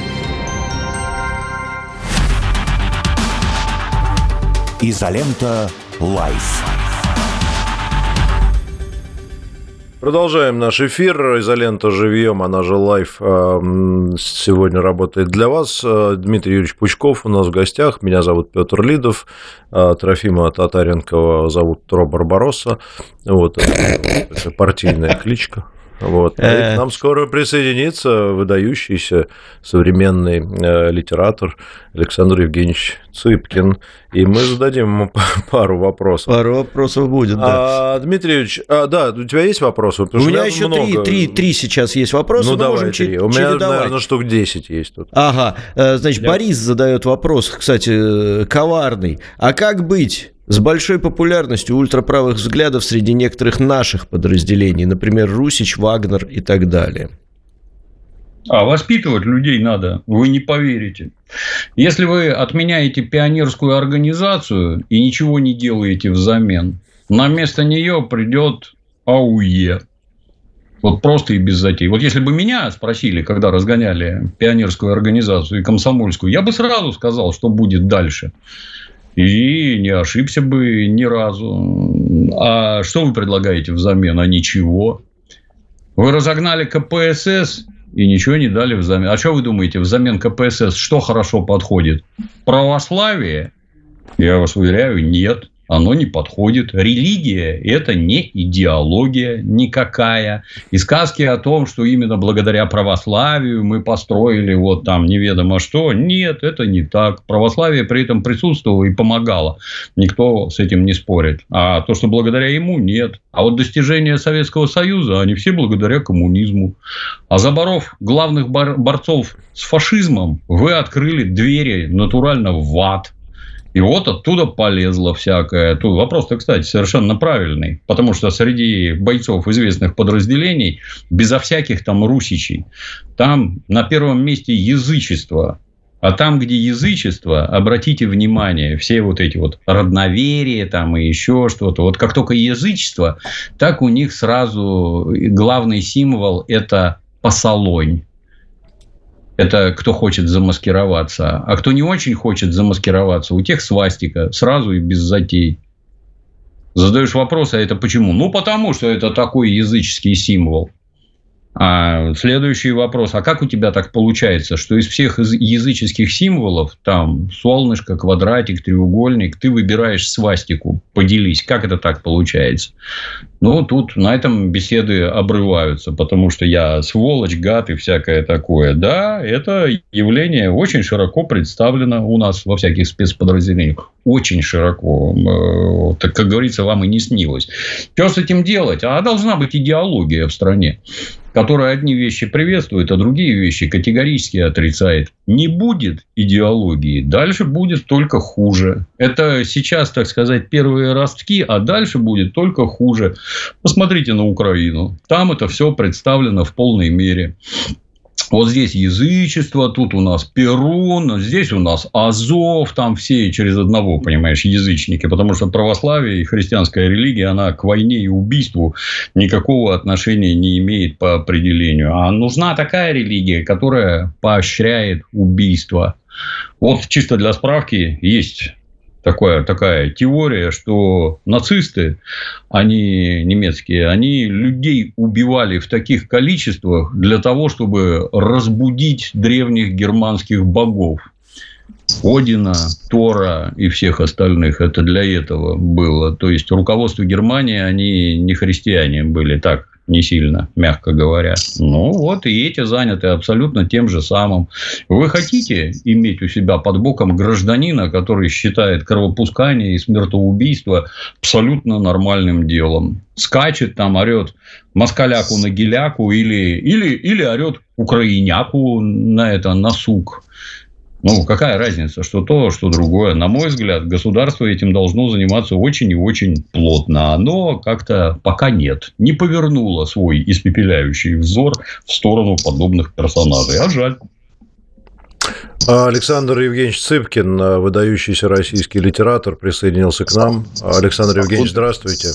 Изолента «Live». Продолжаем наш эфир. Изолента живьем, она же live, сегодня работает для вас. Дмитрий Юрьевич Пучков у нас в гостях. Меня зовут Петр Лидов. Трофима Татаренкова зовут Тро Барбаросса. Вот, это партийная кличка. Вот. К нам скоро присоединится выдающийся современный литератор Александр Евгеньевич Цыпкин. И мы зададим ему пару вопросов. Пару вопросов будет, да. А, Дмитриевич, а, да, у тебя есть вопросы? Потому у меня еще много... три, три, три сейчас есть вопросы. Ну, давай три. У меня, наверное, штук 10 есть тут. Ага. Значит, Я... Борис задает вопрос, кстати, коварный. А как быть? С большой популярностью ультраправых взглядов среди некоторых наших подразделений, например, Русич, Вагнер и так далее. А воспитывать людей надо, вы не поверите. Если вы отменяете пионерскую организацию и ничего не делаете взамен, на место нее придет АУЕ. Вот просто и без затей. Вот если бы меня спросили, когда разгоняли пионерскую организацию и комсомольскую, я бы сразу сказал, что будет дальше. И не ошибся бы ни разу. А что вы предлагаете взамен? А ничего. Вы разогнали КПСС и ничего не дали взамен. А что вы думаете, взамен КПСС что хорошо подходит? Православие? Я вас уверяю, нет оно не подходит. Религия – это не идеология никакая. И сказки о том, что именно благодаря православию мы построили вот там неведомо что. Нет, это не так. Православие при этом присутствовало и помогало. Никто с этим не спорит. А то, что благодаря ему – нет. А вот достижения Советского Союза, они все благодаря коммунизму. А заборов главных борцов с фашизмом, вы открыли двери натурально в ад – и вот оттуда полезло всякое. Тут вопрос-то, кстати, совершенно правильный. Потому что среди бойцов известных подразделений, безо всяких там русичей, там на первом месте язычество. А там, где язычество, обратите внимание, все вот эти вот родноверия там и еще что-то. Вот как только язычество, так у них сразу главный символ – это посолонь это кто хочет замаскироваться. А кто не очень хочет замаскироваться, у тех свастика сразу и без затей. Задаешь вопрос, а это почему? Ну, потому что это такой языческий символ. А следующий вопрос. А как у тебя так получается, что из всех языческих символов, там солнышко, квадратик, треугольник, ты выбираешь свастику? Поделись, как это так получается? Ну, тут на этом беседы обрываются, потому что я сволочь, гад и всякое такое. Да, это явление очень широко представлено у нас во всяких спецподразделениях. Очень широко. Так, как говорится, вам и не снилось. Что с этим делать? А должна быть идеология в стране которая одни вещи приветствует, а другие вещи категорически отрицает. Не будет идеологии, дальше будет только хуже. Это сейчас, так сказать, первые ростки, а дальше будет только хуже. Посмотрите на Украину. Там это все представлено в полной мере. Вот здесь язычество, тут у нас Перун, здесь у нас Азов, там все через одного, понимаешь, язычники, потому что православие и христианская религия, она к войне и убийству никакого отношения не имеет по определению. А нужна такая религия, которая поощряет убийство. Вот чисто для справки есть такая, такая теория, что нацисты, они немецкие, они людей убивали в таких количествах для того, чтобы разбудить древних германских богов. Одина, Тора и всех остальных. Это для этого было. То есть, руководство Германии, они не христиане были. Так, не сильно, мягко говоря. Ну, вот и эти заняты абсолютно тем же самым. Вы хотите иметь у себя под боком гражданина, который считает кровопускание и смертоубийство абсолютно нормальным делом? Скачет там, орет москаляку на геляку или, или, или орет украиняку на это, на сук. Ну, какая разница, что то, что другое. На мой взгляд, государство этим должно заниматься очень и очень плотно. Оно как-то пока нет. Не повернуло свой испепеляющий взор в сторону подобных персонажей. А жаль. Александр Евгеньевич Цыпкин, выдающийся российский литератор, присоединился к нам. Александр Евгеньевич, здравствуйте.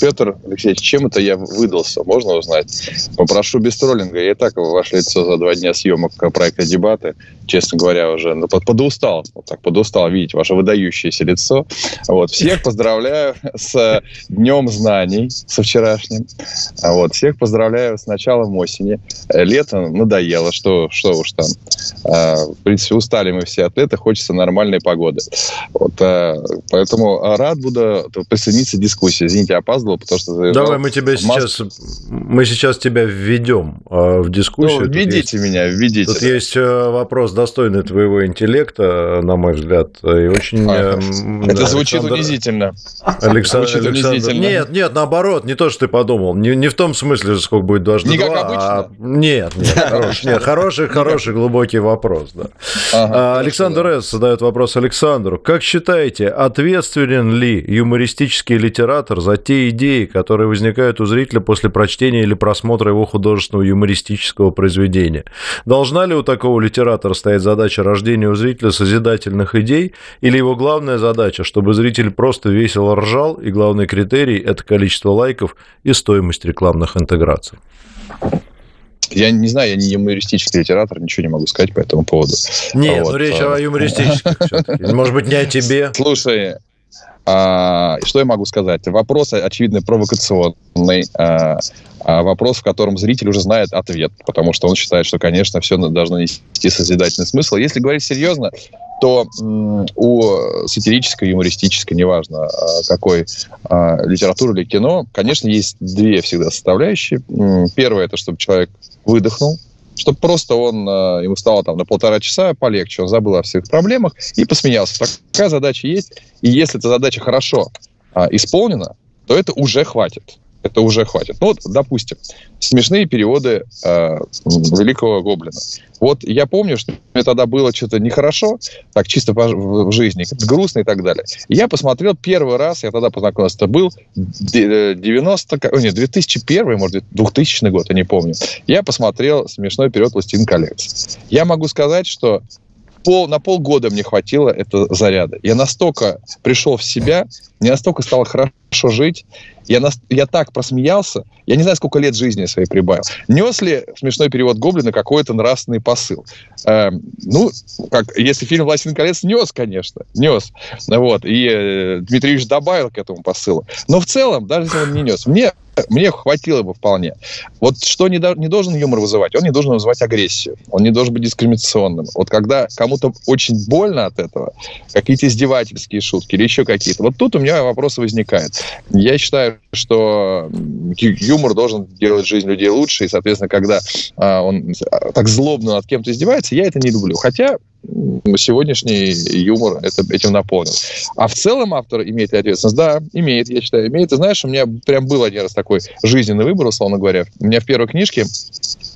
Петр Алексеевич, чем это я выдался, можно узнать? Попрошу без троллинга. Я и так ваше лицо за два дня съемок проекта «Дебаты», честно говоря, уже ну, подустал, вот так подустал видеть ваше выдающееся лицо. Вот. Всех поздравляю с Днем знаний, со вчерашним. Вот. Всех поздравляю с началом осени. Лето надоело, что, что уж там. В принципе, устали мы все от этого, хочется нормальной погоды. Вот, поэтому рад буду присоединиться дискуссии. Извините, опаздывал, потому что... Давай мы тебя сейчас... Мы сейчас тебя введем в дискуссию. Ну, введите есть, меня, введите. Тут да. есть вопрос, достойный твоего интеллекта, на мой взгляд. И очень... А, это звучит Александр... унизительно. Александр, звучит Александр... унизительно. Нет, нет, наоборот, не то, что ты подумал. Не, не в том смысле, сколько будет дважды не два. А... Нет, нет, хороший, нет, хороший, хороший, глубокий вопрос, да. Ага, а, Александр С. задает вопрос Александру. Как считаете, ответственен ли юмористический литератор за те идеи, которые возникают у зрителя после прочтения или просмотра его художественного юмористического произведения? Должна ли у такого литератора стоять задача рождения у зрителя созидательных идей, или его главная задача, чтобы зритель просто весело ржал, и главный критерий – это количество лайков и стоимость рекламных интеграций? Я не знаю, я не юмористический литератор, ничего не могу сказать по этому поводу. Нет, вот. ну речь о юмористических Может быть, не о тебе. Слушай, а, что я могу сказать? Вопрос, очевидно, провокационный. А, а вопрос, в котором зритель уже знает ответ, потому что он считает, что, конечно, все должно нести созидательный смысл. Если говорить серьезно, то у сатирической, юмористической, неважно какой литературы или кино, конечно, есть две всегда составляющие. Первое, это чтобы человек выдохнул, чтобы просто он, э, ему стало там на полтора часа полегче, он забыл о всех проблемах и посмеялся. Такая задача есть, и если эта задача хорошо а, исполнена, то это уже хватит это уже хватит. Ну вот, допустим, смешные переводы э, Великого Гоблина. Вот я помню, что мне тогда было что-то нехорошо, так чисто по, в, жизни, грустно и так далее. Я посмотрел первый раз, я тогда познакомился, это был 90, нет, 2001, может, 2000 год, я не помню. Я посмотрел смешной перевод «Пластин коллекции». Я могу сказать, что пол, на полгода мне хватило этого заряда. Я настолько пришел в себя, мне настолько стало хорошо жить, я, на, я так просмеялся, я не знаю, сколько лет жизни своей прибавил. Нес ли смешной перевод Гоблина какой-то нравственный посыл? Э, ну, как, если фильм «Властелин колец» нес, конечно, нес. Вот, и э, Дмитрий Ильич добавил к этому посылу. Но в целом, даже если он не нес, мне мне хватило бы вполне. Вот что не, до, не должен юмор вызывать? Он не должен вызывать агрессию. Он не должен быть дискриминационным. Вот когда кому-то очень больно от этого, какие-то издевательские шутки или еще какие-то, вот тут у меня вопросы возникают. Я считаю, что юмор должен делать жизнь людей лучше, и, соответственно, когда а, он так злобно над кем-то издевается, я это не люблю. Хотя сегодняшний юмор это, этим наполнен. А в целом автор имеет ответственность? Да, имеет, я считаю, имеет. Ты знаешь, у меня прям был один раз такой жизненный выбор, условно говоря. У меня в первой книжке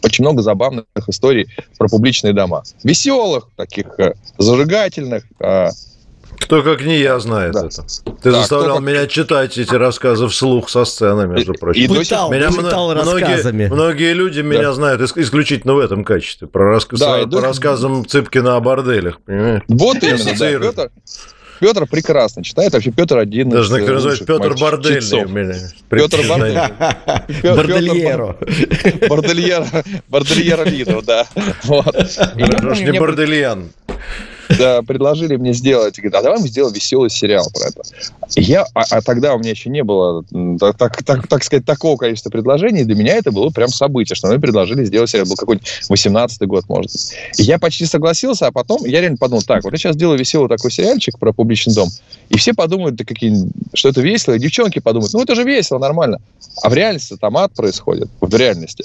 очень много забавных историй про публичные дома. Веселых, таких э, зажигательных, а, кто как не я знает да. это. Ты да, заставлял меня как... читать эти рассказы вслух со сцены, между прочим. И пытал, меня пытал многие, многие люди да. меня знают исключительно в этом качестве. Про, рассказ, да, по дочь... рассказам Цыпкина о борделях, понимаешь? Вот именно, да. Петр, Петр прекрасно читает. Вообще Петр один Даже из некоторые называют Петр Бордельный у меня. Петр Бордельный. Бордельеро. Бордельеро. Бордельеро Лидов, да. Не Бордельян да, предложили мне сделать, говорит, а давай мы сделаем веселый сериал про это. Я, а, а тогда у меня еще не было, так, так, так сказать, такого количества предложений, для меня это было прям событие, что мы предложили сделать сериал, был какой-нибудь 18-й год, может быть. И я почти согласился, а потом я реально подумал, так, вот я сейчас сделаю веселый такой сериальчик про публичный дом, и все подумают, да какие, что это весело, и девчонки подумают, ну это же весело, нормально. А в реальности там ад происходит, в реальности.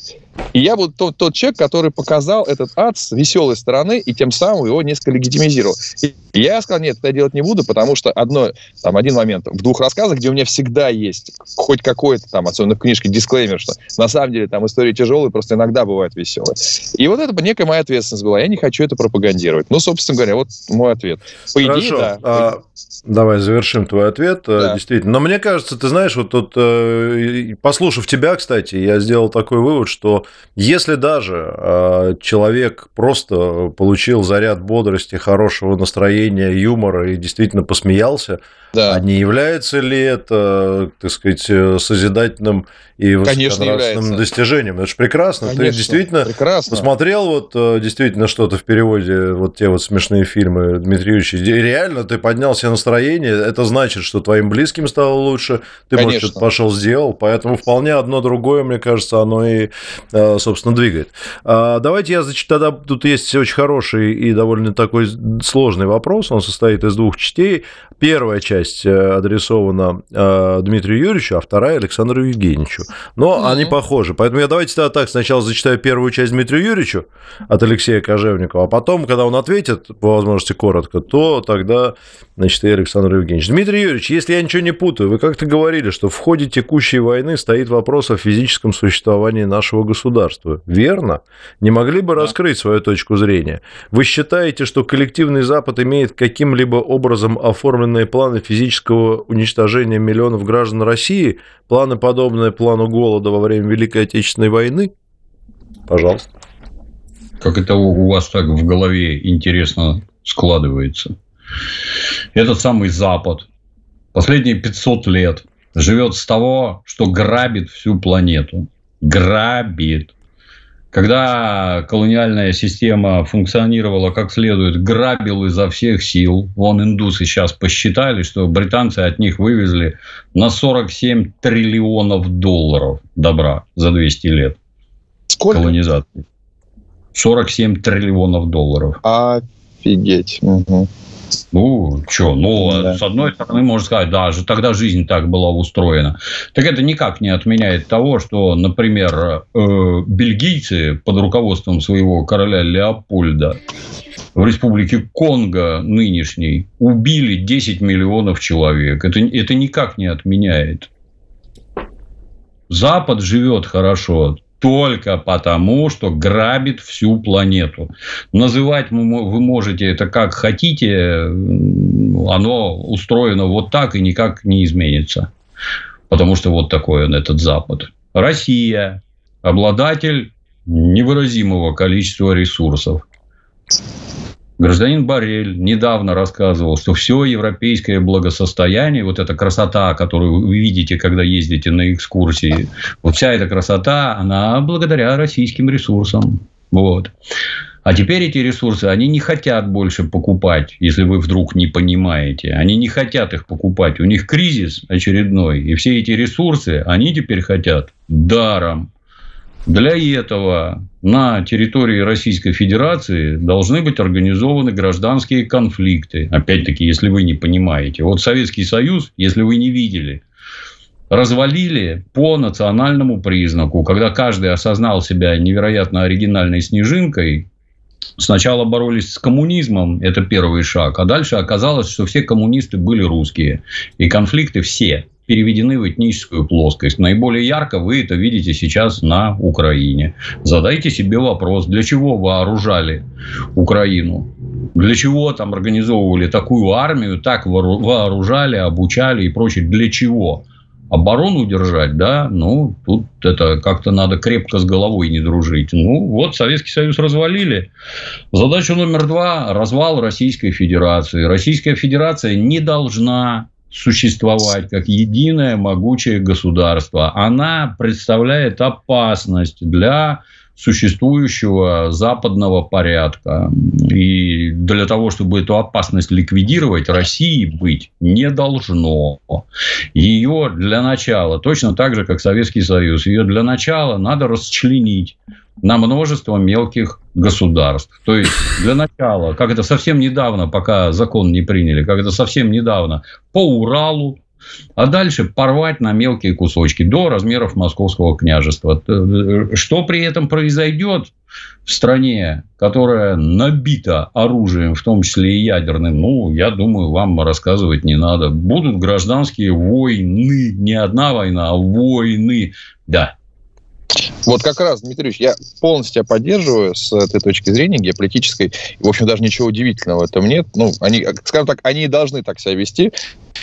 И я вот тот, тот человек, который показал этот ад с веселой стороны, и тем самым его несколько легитимизировал. И я сказал, нет, это я делать не буду, потому что одно, там, один момент в двух рассказах, где у меня всегда есть хоть какой-то там, особенно в книжке, дисклеймер, что на самом деле там история тяжелая, просто иногда бывает веселая. И вот это некая моя ответственность была. Я не хочу это пропагандировать. Ну, собственно говоря, вот мой ответ. По Хорошо. идее, да. А, давай завершим твой ответ. Э, да. Действительно. Но мне кажется, ты знаешь, вот тут, э, послушав тебя, кстати, я сделал такой вывод, что если даже э, человек просто получил заряд бодрости, хорошего настроения, юмора и действительно посмеялся, да. а не, Является ли это, так сказать, созидательным и высоконравственным достижением? Это же прекрасно. Конечно, Ты действительно прекрасно. посмотрел вот действительно что-то в переводе, вот те вот смешные фильмы Дмитрия Юрьевича, реально ты поднял себе настроение, это значит, что твоим близким стало лучше, ты, Конечно. может, что-то пошел сделал, поэтому вполне одно другое, мне кажется, оно и, собственно, двигает. А, давайте я, значит, тогда тут есть очень хороший и довольно такой сложный вопрос, он состоит из двух частей. Первая часть э, адресована э, Дмитрию Юрьевичу, а вторая Александру Евгеньевичу. Но mm-hmm. они похожи. Поэтому я давайте тогда так, сначала зачитаю первую часть Дмитрию Юрьевичу от Алексея Кожевникова, а потом, когда он ответит, по возможности коротко, то тогда, значит, и Александр Евгеньевич. Дмитрий Юрьевич, если я ничего не путаю, вы как-то говорили, что в ходе текущей войны стоит вопрос о физическом существовании нашего государства. Верно? Не могли бы да. раскрыть свою точку зрения? Вы считаете, что коллективный Запад имеет каким-либо образом оформленные планы физического уничтожения миллионов граждан России, планы, подобные плану голода во время Великой Отечественной войны? Пожалуйста. Как это у вас так в голове интересно складывается? Этот самый Запад последние 500 лет живет с того, что грабит всю планету. Грабит когда колониальная система функционировала как следует, грабил изо всех сил. Вон индусы сейчас посчитали, что британцы от них вывезли на 47 триллионов долларов добра за 200 лет. Сколько? Колонизации. 47 триллионов долларов. Офигеть. Угу. Ну, что, ну, да. с одной стороны, можно сказать, да, же тогда жизнь так была устроена. Так это никак не отменяет того, что, например, э, бельгийцы под руководством своего короля Леопольда в республике Конго нынешней убили 10 миллионов человек. Это, это никак не отменяет. Запад живет хорошо только потому, что грабит всю планету. Называть вы можете это как хотите, оно устроено вот так и никак не изменится. Потому что вот такой он, этот Запад. Россия – обладатель невыразимого количества ресурсов. Гражданин Барель недавно рассказывал, что все европейское благосостояние, вот эта красота, которую вы видите, когда ездите на экскурсии, вот вся эта красота, она благодаря российским ресурсам. Вот. А теперь эти ресурсы, они не хотят больше покупать, если вы вдруг не понимаете. Они не хотят их покупать. У них кризис очередной. И все эти ресурсы, они теперь хотят даром. Для этого на территории Российской Федерации должны быть организованы гражданские конфликты. Опять-таки, если вы не понимаете. Вот Советский Союз, если вы не видели, развалили по национальному признаку, когда каждый осознал себя невероятно оригинальной снежинкой, Сначала боролись с коммунизмом, это первый шаг, а дальше оказалось, что все коммунисты были русские. И конфликты все переведены в этническую плоскость. Наиболее ярко вы это видите сейчас на Украине. Задайте себе вопрос, для чего вооружали Украину? Для чего там организовывали такую армию, так вооружали, обучали и прочее? Для чего? оборону держать, да, ну, тут это как-то надо крепко с головой не дружить. Ну, вот Советский Союз развалили. Задача номер два – развал Российской Федерации. Российская Федерация не должна существовать как единое могучее государство. Она представляет опасность для существующего западного порядка. И для того, чтобы эту опасность ликвидировать, России быть не должно. Ее для начала, точно так же, как Советский Союз, ее для начала надо расчленить на множество мелких государств. То есть, для начала, как это совсем недавно, пока закон не приняли, как это совсем недавно, по Уралу, а дальше порвать на мелкие кусочки до размеров московского княжества. Что при этом произойдет в стране, которая набита оружием, в том числе и ядерным, ну, я думаю, вам рассказывать не надо. Будут гражданские войны, не одна война, а войны. Да, вот как раз, Дмитрий Ильич, я полностью тебя поддерживаю с этой точки зрения геополитической. В общем, даже ничего удивительного в этом нет. Ну, они, скажем так, они и должны так себя вести.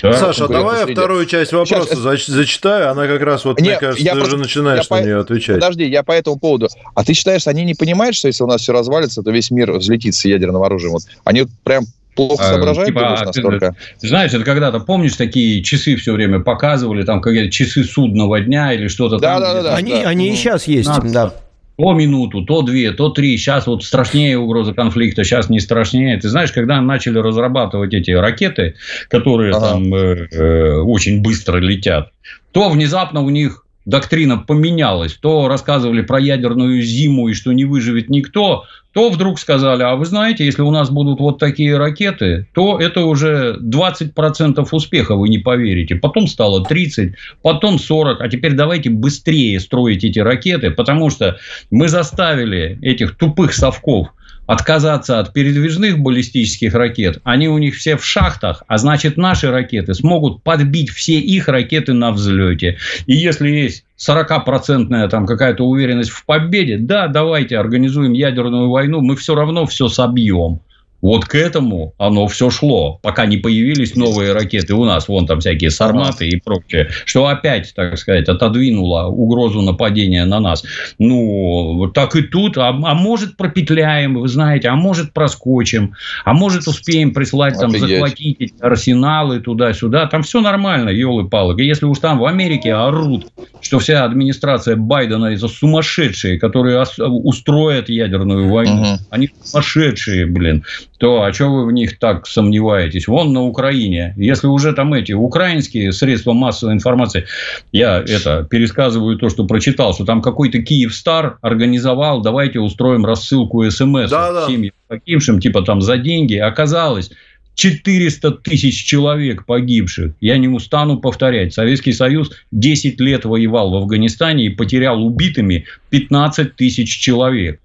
Да. Саша, давай я вторую часть вопроса Сейчас, зачитаю. Она как раз, вот, Нет, мне кажется, ты просто, уже начинаешь на по... нее отвечать. Подожди, я по этому поводу. А ты считаешь, они не понимают, что если у нас все развалится, то весь мир взлетит с ядерным оружием? Вот они вот прям плохо А, соображает, типа, думаешь, а, ты- настолько? Ты знаешь, это когда-то, помнишь, такие часы все время показывали, там какие-то часы судного дня или что-то Да, там. да, да, да. Они, они и ну, сейчас есть, надо. да. То минуту, то две, то три. Сейчас вот страшнее угроза конфликта, сейчас не страшнее. Ты знаешь, когда начали разрабатывать эти ракеты, которые Ага. там э, э, очень быстро летят, то внезапно у них доктрина поменялась. То рассказывали про ядерную зиму и что не выживет никто, то вдруг сказали, а вы знаете, если у нас будут вот такие ракеты, то это уже 20% успеха, вы не поверите. Потом стало 30, потом 40, а теперь давайте быстрее строить эти ракеты, потому что мы заставили этих тупых совков отказаться от передвижных баллистических ракет. Они у них все в шахтах, а значит наши ракеты смогут подбить все их ракеты на взлете. И если есть 40-процентная там какая-то уверенность в победе, да, давайте организуем ядерную войну, мы все равно все собьем. Вот к этому оно все шло, пока не появились новые ракеты у нас, вон там всякие сарматы и прочее, что опять, так сказать, отодвинуло угрозу нападения на нас. Ну, так и тут, а, а может пропетляем, вы знаете, а может проскочим, а может успеем прислать там, Офигеть. захватить эти арсеналы туда-сюда, там все нормально, елы-палы. Если уж там в Америке орут, что вся администрация Байдена это сумасшедшие, которые устроят ядерную войну, Мгм. они сумасшедшие, блин, то а что вы в них так сомневаетесь? Вон на Украине, если уже там эти украинские средства массовой информации, я это пересказываю то, что прочитал, что там какой-то Киевстар организовал, давайте устроим рассылку СМС Да-да. семьям погибшим, типа там за деньги. Оказалось, 400 тысяч человек погибших. Я не устану повторять. Советский Союз 10 лет воевал в Афганистане и потерял убитыми 15 тысяч человек.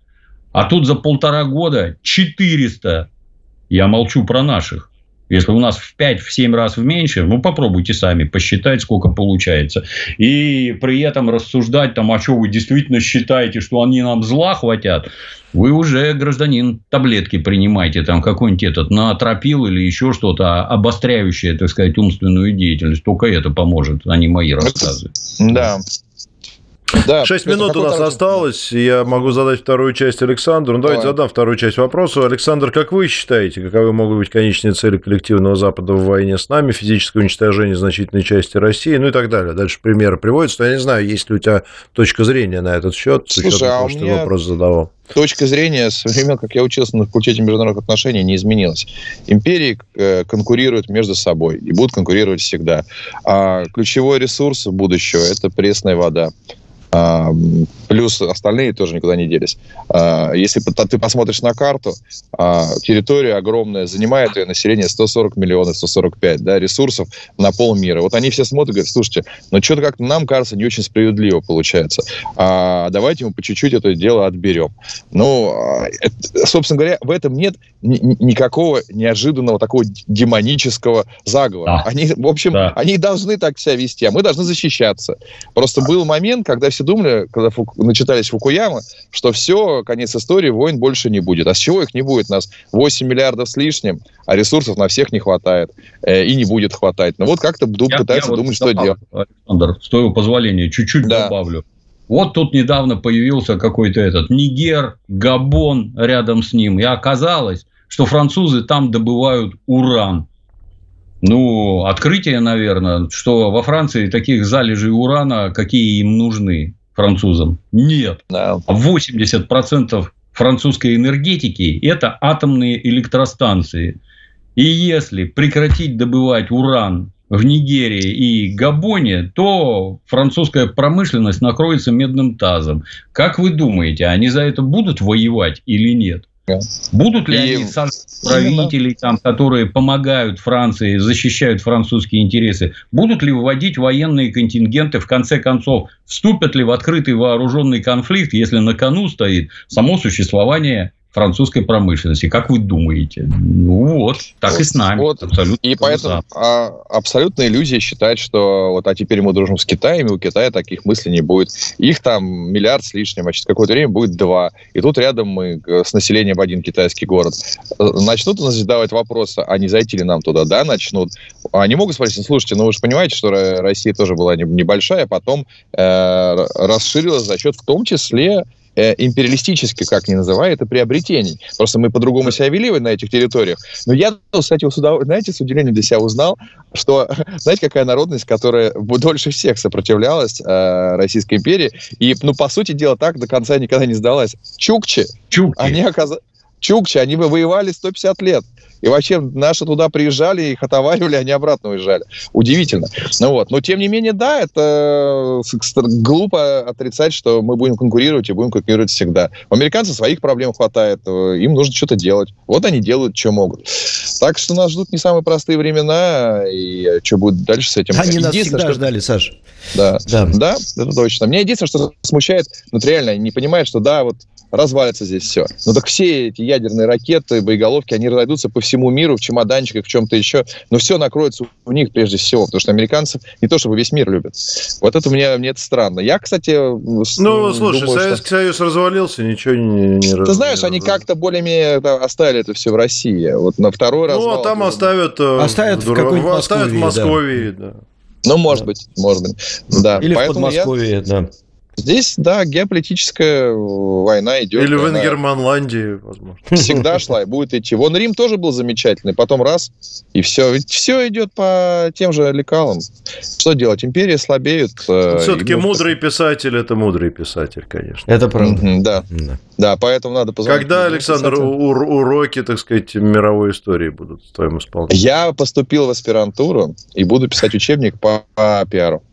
А тут за полтора года 400. Я молчу про наших. Если у нас в 5-7 раз в меньше, ну, попробуйте сами посчитать, сколько получается. И при этом рассуждать, там, а что вы действительно считаете, что они нам зла хватят, вы уже, гражданин, таблетки принимайте, там, какой-нибудь этот, наотропил или еще что-то, обостряющее, так сказать, умственную деятельность. Только это поможет, а не мои рассказы. Да. Да, Шесть минут у нас второй- осталось. Я могу задать вторую часть Александру. Ну, давайте Давай. задам вторую часть вопроса. Александр, как вы считаете, каковы могут быть конечные цели коллективного Запада в войне с нами, физическое уничтожение значительной части России, ну и так далее. Дальше примеры приводятся. Я не знаю, есть ли у тебя точка зрения на этот счет, с учетом а того, что меня- вопрос задавал. точка зрения с времен, как я учился на факультете международных отношений, не изменилась. Империи э, конкурируют между собой и будут конкурировать всегда. А ключевой ресурс будущего – это пресная вода. Плюс остальные тоже никуда не делись. А, если ты посмотришь на карту, а, территория огромная, занимает ее население 140 миллионов, 145 да, ресурсов на полмира. Вот они все смотрят и говорят, слушайте, ну что-то как-то нам кажется не очень справедливо получается. А давайте мы по чуть-чуть это дело отберем. Ну, а, это- собственно говоря, в этом нет ни- ни- никакого неожиданного такого демонического заговора. Да. Они, в общем, Да. они должны так себя вести, а мы должны защищаться. Просто был момент, когда все думали, когда Фук- начитались Фукуяма, что все, конец истории, войн больше не будет. А с чего их не будет? Нас 8 миллиардов с лишним, а ресурсов на всех не хватает. э, и не будет хватать. Ну вот как-то Дуб Я- я вот думать, что добавлю, делать. Александр, с твоего позволения, чуть-чуть Да. добавлю. Вот тут недавно появился какой-то этот Нигер, Габон рядом с ним. И оказалось, что французы там добывают уран. Ну, открытие, наверное, что во Франции таких залежей урана, какие им нужны французам, нет. Да. А 80% французской энергетики – это атомные электростанции. И если прекратить добывать уран в Нигерии и Габоне, то французская промышленность накроется медным тазом. Как вы думаете, они за это будут воевать или нет? Будут ли И- они правителей, там, которые помогают Франции, защищают французские интересы? Будут ли вводить военные контингенты? В конце концов, вступят ли в открытый вооруженный конфликт, если на кону стоит само существование французской промышленности? Как вы думаете? Ну вот, так и с нами. Вот. Абсолютно. И поэтому а, абсолютная иллюзия считать, что вот а теперь мы дружим с Китаем, и у Китая таких мыслей не будет. Их там миллиард с лишним, а через какое-то время будет два. И тут рядом мы э, с населением один китайский город. Э, Начнут у нас задавать вопросы, а не зайти ли нам туда? Да, начнут. Они могут спросить, «Ну, слушайте, ну вы же понимаете, что Ро- Россия тоже была не- небольшая, а потом э, расширилась за счет в том числе э, империалистических, как ни называй, это приобретений. Просто мы по-другому себя вели на этих территориях. Но я, кстати, с удов... знаете, с удивлением для себя узнал, что, знаете, какая народность, которая дольше всех сопротивлялась э, Российской империи, и, ну, по сути дела, так до конца никогда не сдалась. Чукчи. Чукчи. Они оказались... Чукчи, они бы воевали 150 лет. И вообще наши туда приезжали, их отоваривали, они обратно уезжали. Удивительно. Ну вот. Но тем не менее, да, это глупо отрицать, что мы будем конкурировать и будем конкурировать всегда. У американцев своих проблем хватает, э, им нужно что-то делать. Вот они делают, что могут. Так что нас ждут не самые простые времена, и что будет дальше с этим? Они нас всегда что... ждали, Саш. Да. да, да, это точно. Меня единственное, что смущает, ну, реально, не понимает, что да, вот развалится здесь все. Ну так все эти ядерные ракеты, боеголовки, они разойдутся по всему миру в чемоданчиках, в чем-то еще. Но все накроется у них прежде всего, потому что американцев не то чтобы весь мир любят. Вот это мне, мне это странно. Я, кстати... Ну, слушай, думаю, Советский что... Союз развалился, ничего не... не Ты знаешь, они как-то более-менее оставили это все в России. Вот на второй раз. Ну, а там оставят... Э, оставят в, в Оставят в Москве, да. да. Ну, может да. быть, может быть. Да. Или Поэтому в Подмосковье, я... да. Здесь, да, геополитическая война идет. Или в Ингерманландии, возможно. Всегда шла и будет идти. Вон Рим тоже был замечательный, потом раз, и все. Ведь все идет по тем же лекалам. Что делать? Империи слабеют. Э, Все-таки мудрый писатель – это мудрый писатель, конечно. Это правда. Mm-hmm, да. да. Да, поэтому надо позвонить. Когда, Александр, ур- уроки, так сказать, мировой истории будут в твоем исполнении? Я поступил в аспирантуру и буду писать учебник по, по пиару.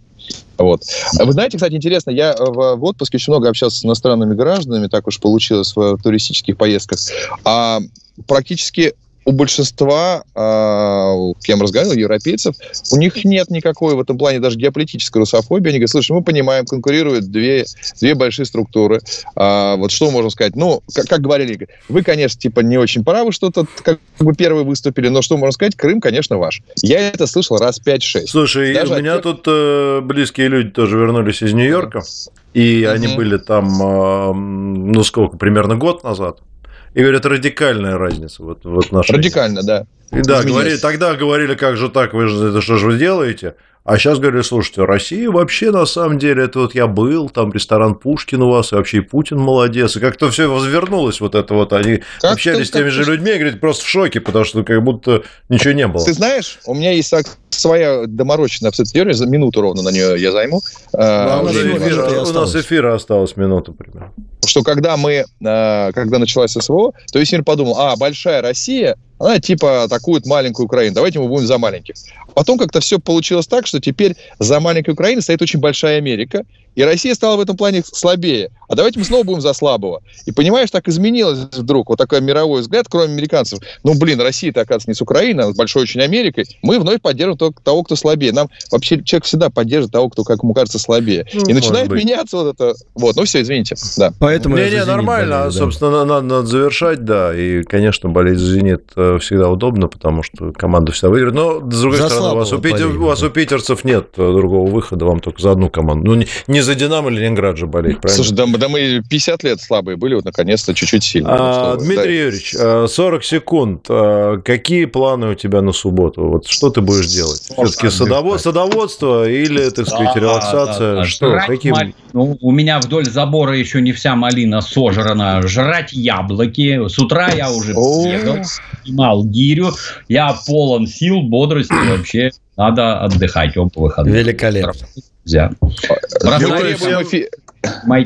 Вот. Вы знаете, кстати, интересно, я в, в отпуске очень много общался с иностранными гражданами, так уж получилось в туристических поездках, а практически у большинства, э, кем разговаривал, европейцев, у них нет никакой в этом плане даже геополитической русофобии. Они говорят, слушай, мы понимаем, конкурируют две, две большие структуры. А, вот что можем сказать? Ну, как, как говорили, вы, конечно, типа не очень правы, что-то как бы первые выступили, но что можно сказать? Крым, конечно, ваш. Я это слышал раз 5-6. Слушай, даже у меня тех... тут э, близкие люди тоже вернулись из Нью-Йорка, и mm-hmm. они были там, э, ну, сколько, примерно год назад. И говорят, радикальная разница вот, вот наша. Радикально, да. И да, говорили, тогда говорили, как же так, вы же, это что же вы делаете? А сейчас говорили, слушайте, Россия вообще на самом деле, это вот я был, там ресторан Пушкин у вас, и вообще и Путин молодец, и как-то все возвернулось вот это вот, они как общались с теми же людьми, и говорят, просто в шоке, потому что как будто ничего не было. Ты знаешь, у меня есть своя доморощенная абсолютно теория, за минуту ровно на нее я займу. А, у, нас эфира, у нас эфира осталось минута примерно. Что когда мы, а, когда началась СВО, то весь мир подумал, а, большая Россия, она типа атакует маленькую Украину, давайте мы будем за маленьких. Потом как-то все получилось так, что теперь за маленькой Украиной стоит очень большая Америка, и Россия стала в этом плане слабее. А давайте мы снова будем за слабого. И понимаешь, так изменилось вдруг вот такой мировой взгляд, кроме американцев. Ну, блин, Россия-то, оказывается, не с Украиной, а с большой очень Америкой. Мы вновь поддерживаем того, того, кто слабее. Нам вообще человек всегда поддерживает того, кто, как ему кажется, слабее. Ну, и начинает быть. меняться вот это. Вот, ну все, извините. Да. Поэтому не, не, нормально. Болею, да. Собственно, надо, надо завершать, да. И, конечно, болеть за «Зенит» э, всегда удобно, потому что команда всегда выиграет. Но, с другой за стороны, у вас у, Питер, у вас у питерцев нет э, другого выхода, вам только за одну команду. Ну, не, не за «Динамо» или Ленинград же болеть, правильно? Слушай, да, да мы 50 лет слабые были, вот наконец-то чуть-чуть сильно. А, Дмитрий да. Юрьевич, 40 секунд. А, какие планы у тебя на субботу? Вот что ты будешь делать? Все-таки садовод, садоводство или, так сказать, да, релаксация? Да, да. Что? Жрать Каким... Мал... Ну, у меня вдоль забора еще не вся малина сожрана. Жрать яблоки. С утра я уже бегал, снимал гирю. Я полон сил, бодрости вообще. Надо отдыхать оба выходных. Великолепно нельзя. Требуем эфи...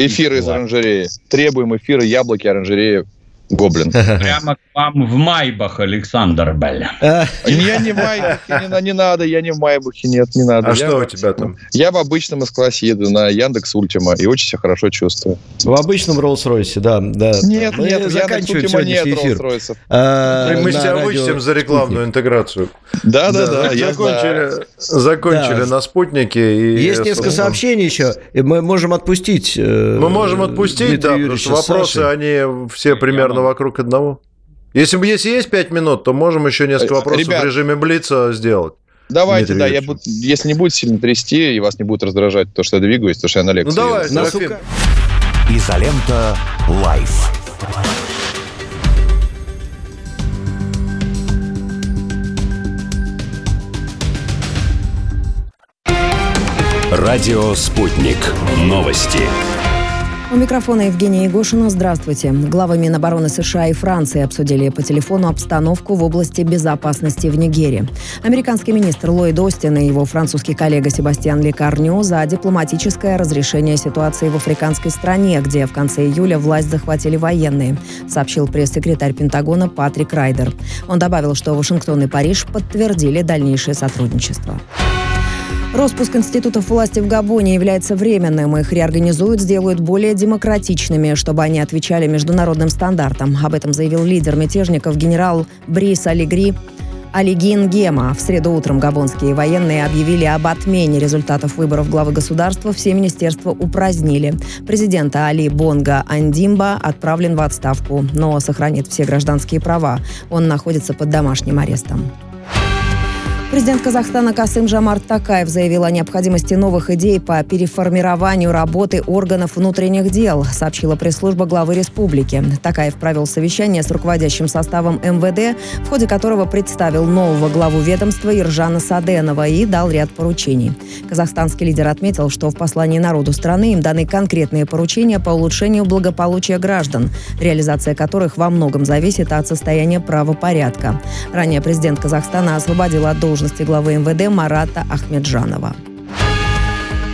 эфир из оранжереи. Требуем эфира яблоки оранжереи Гоблин. Прямо к вам в Майбах, Александр Бель. Я не в Майбахе, не, не надо, я не в Майбахе, нет, не надо. А я что в, у тебя там? Я в обычном С-классе еду на Яндекс Ультима и очень себя хорошо чувствую. В обычном Роллс-Ройсе, да, да. Нет, Мы нет, Яндекс Ультима нет Роллс-Ройсов. А, Мы тебя вычтем за рекламную интеграцию. Да, да, да. Закончили, закончили на спутнике. Есть несколько сообщений еще. Мы можем отпустить. Э, Мы можем отпустить, да, потому что вопросы, они все примерно вокруг одного. Если, если есть пять минут, то можем еще несколько вопросов Ребят, в режиме Блица сделать. Давайте, да, я буду, если не будет сильно трясти, и вас не будет раздражать то, что я двигаюсь, то, что я на лекции. Ну, давай. Сука. Изолента Live. Радио «Спутник». Новости. У микрофона Евгения Егошина. Здравствуйте. Главы Минобороны США и Франции обсудили по телефону обстановку в области безопасности в Нигерии. Американский министр Ллойд Остин и его французский коллега Себастьян Лекарню за дипломатическое разрешение ситуации в африканской стране, где в конце июля власть захватили военные, сообщил пресс-секретарь Пентагона Патрик Райдер. Он добавил, что Вашингтон и Париж подтвердили дальнейшее сотрудничество. Роспуск институтов власти в Габоне является временным. Их реорганизуют, сделают более демократичными, чтобы они отвечали международным стандартам. Об этом заявил лидер мятежников генерал Брис Алигри Алигин Гема. В среду утром габонские военные объявили об отмене результатов выборов главы государства. Все министерства упразднили. Президента Али Бонга Андимба отправлен в отставку, но сохранит все гражданские права. Он находится под домашним арестом. Президент Казахстана Касым Жамарт Такаев заявил о необходимости новых идей по переформированию работы органов внутренних дел, сообщила пресс-служба главы республики. Такаев провел совещание с руководящим составом МВД, в ходе которого представил нового главу ведомства Иржана Саденова и дал ряд поручений. Казахстанский лидер отметил, что в послании народу страны им даны конкретные поручения по улучшению благополучия граждан, реализация которых во многом зависит от состояния правопорядка. Ранее президент Казахстана освободил от должности должности главы МВД Марата Ахмеджанова.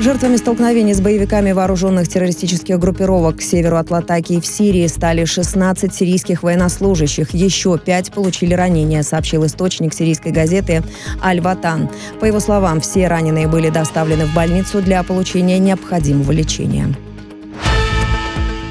Жертвами столкновений с боевиками вооруженных террористических группировок к северу от Латакии в Сирии стали 16 сирийских военнослужащих. Еще пять получили ранения, сообщил источник сирийской газеты «Аль-Ватан». По его словам, все раненые были доставлены в больницу для получения необходимого лечения.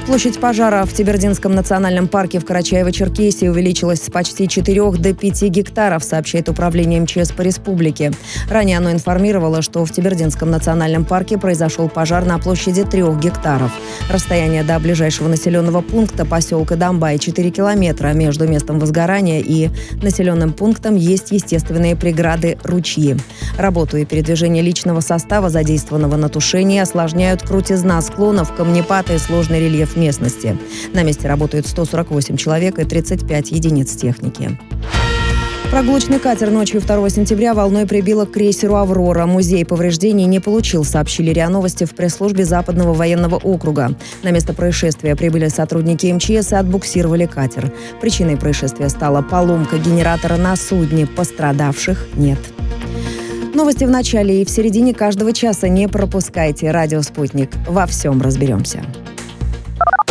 Площадь пожара в Тибердинском национальном парке в Карачаево-Черкесии увеличилась с почти 4 до 5 гектаров, сообщает управление МЧС по республике. Ранее оно информировало, что в Тибердинском национальном парке произошел пожар на площади 3 гектаров. Расстояние до ближайшего населенного пункта поселка Домбай 4 километра. Между местом возгорания и населенным пунктом есть естественные преграды ручьи. Работу и передвижение личного состава, задействованного на тушении, осложняют крутизна склонов, камнепады и сложный рельеф местности. На месте работают 148 человек и 35 единиц техники. Прогулочный катер ночью 2 сентября волной прибило к крейсеру «Аврора». Музей повреждений не получил, сообщили РИА Новости в пресс-службе Западного военного округа. На место происшествия прибыли сотрудники МЧС и отбуксировали катер. Причиной происшествия стала поломка генератора на судне. Пострадавших нет. Новости в начале и в середине каждого часа не пропускайте. Радио «Спутник». Во всем разберемся.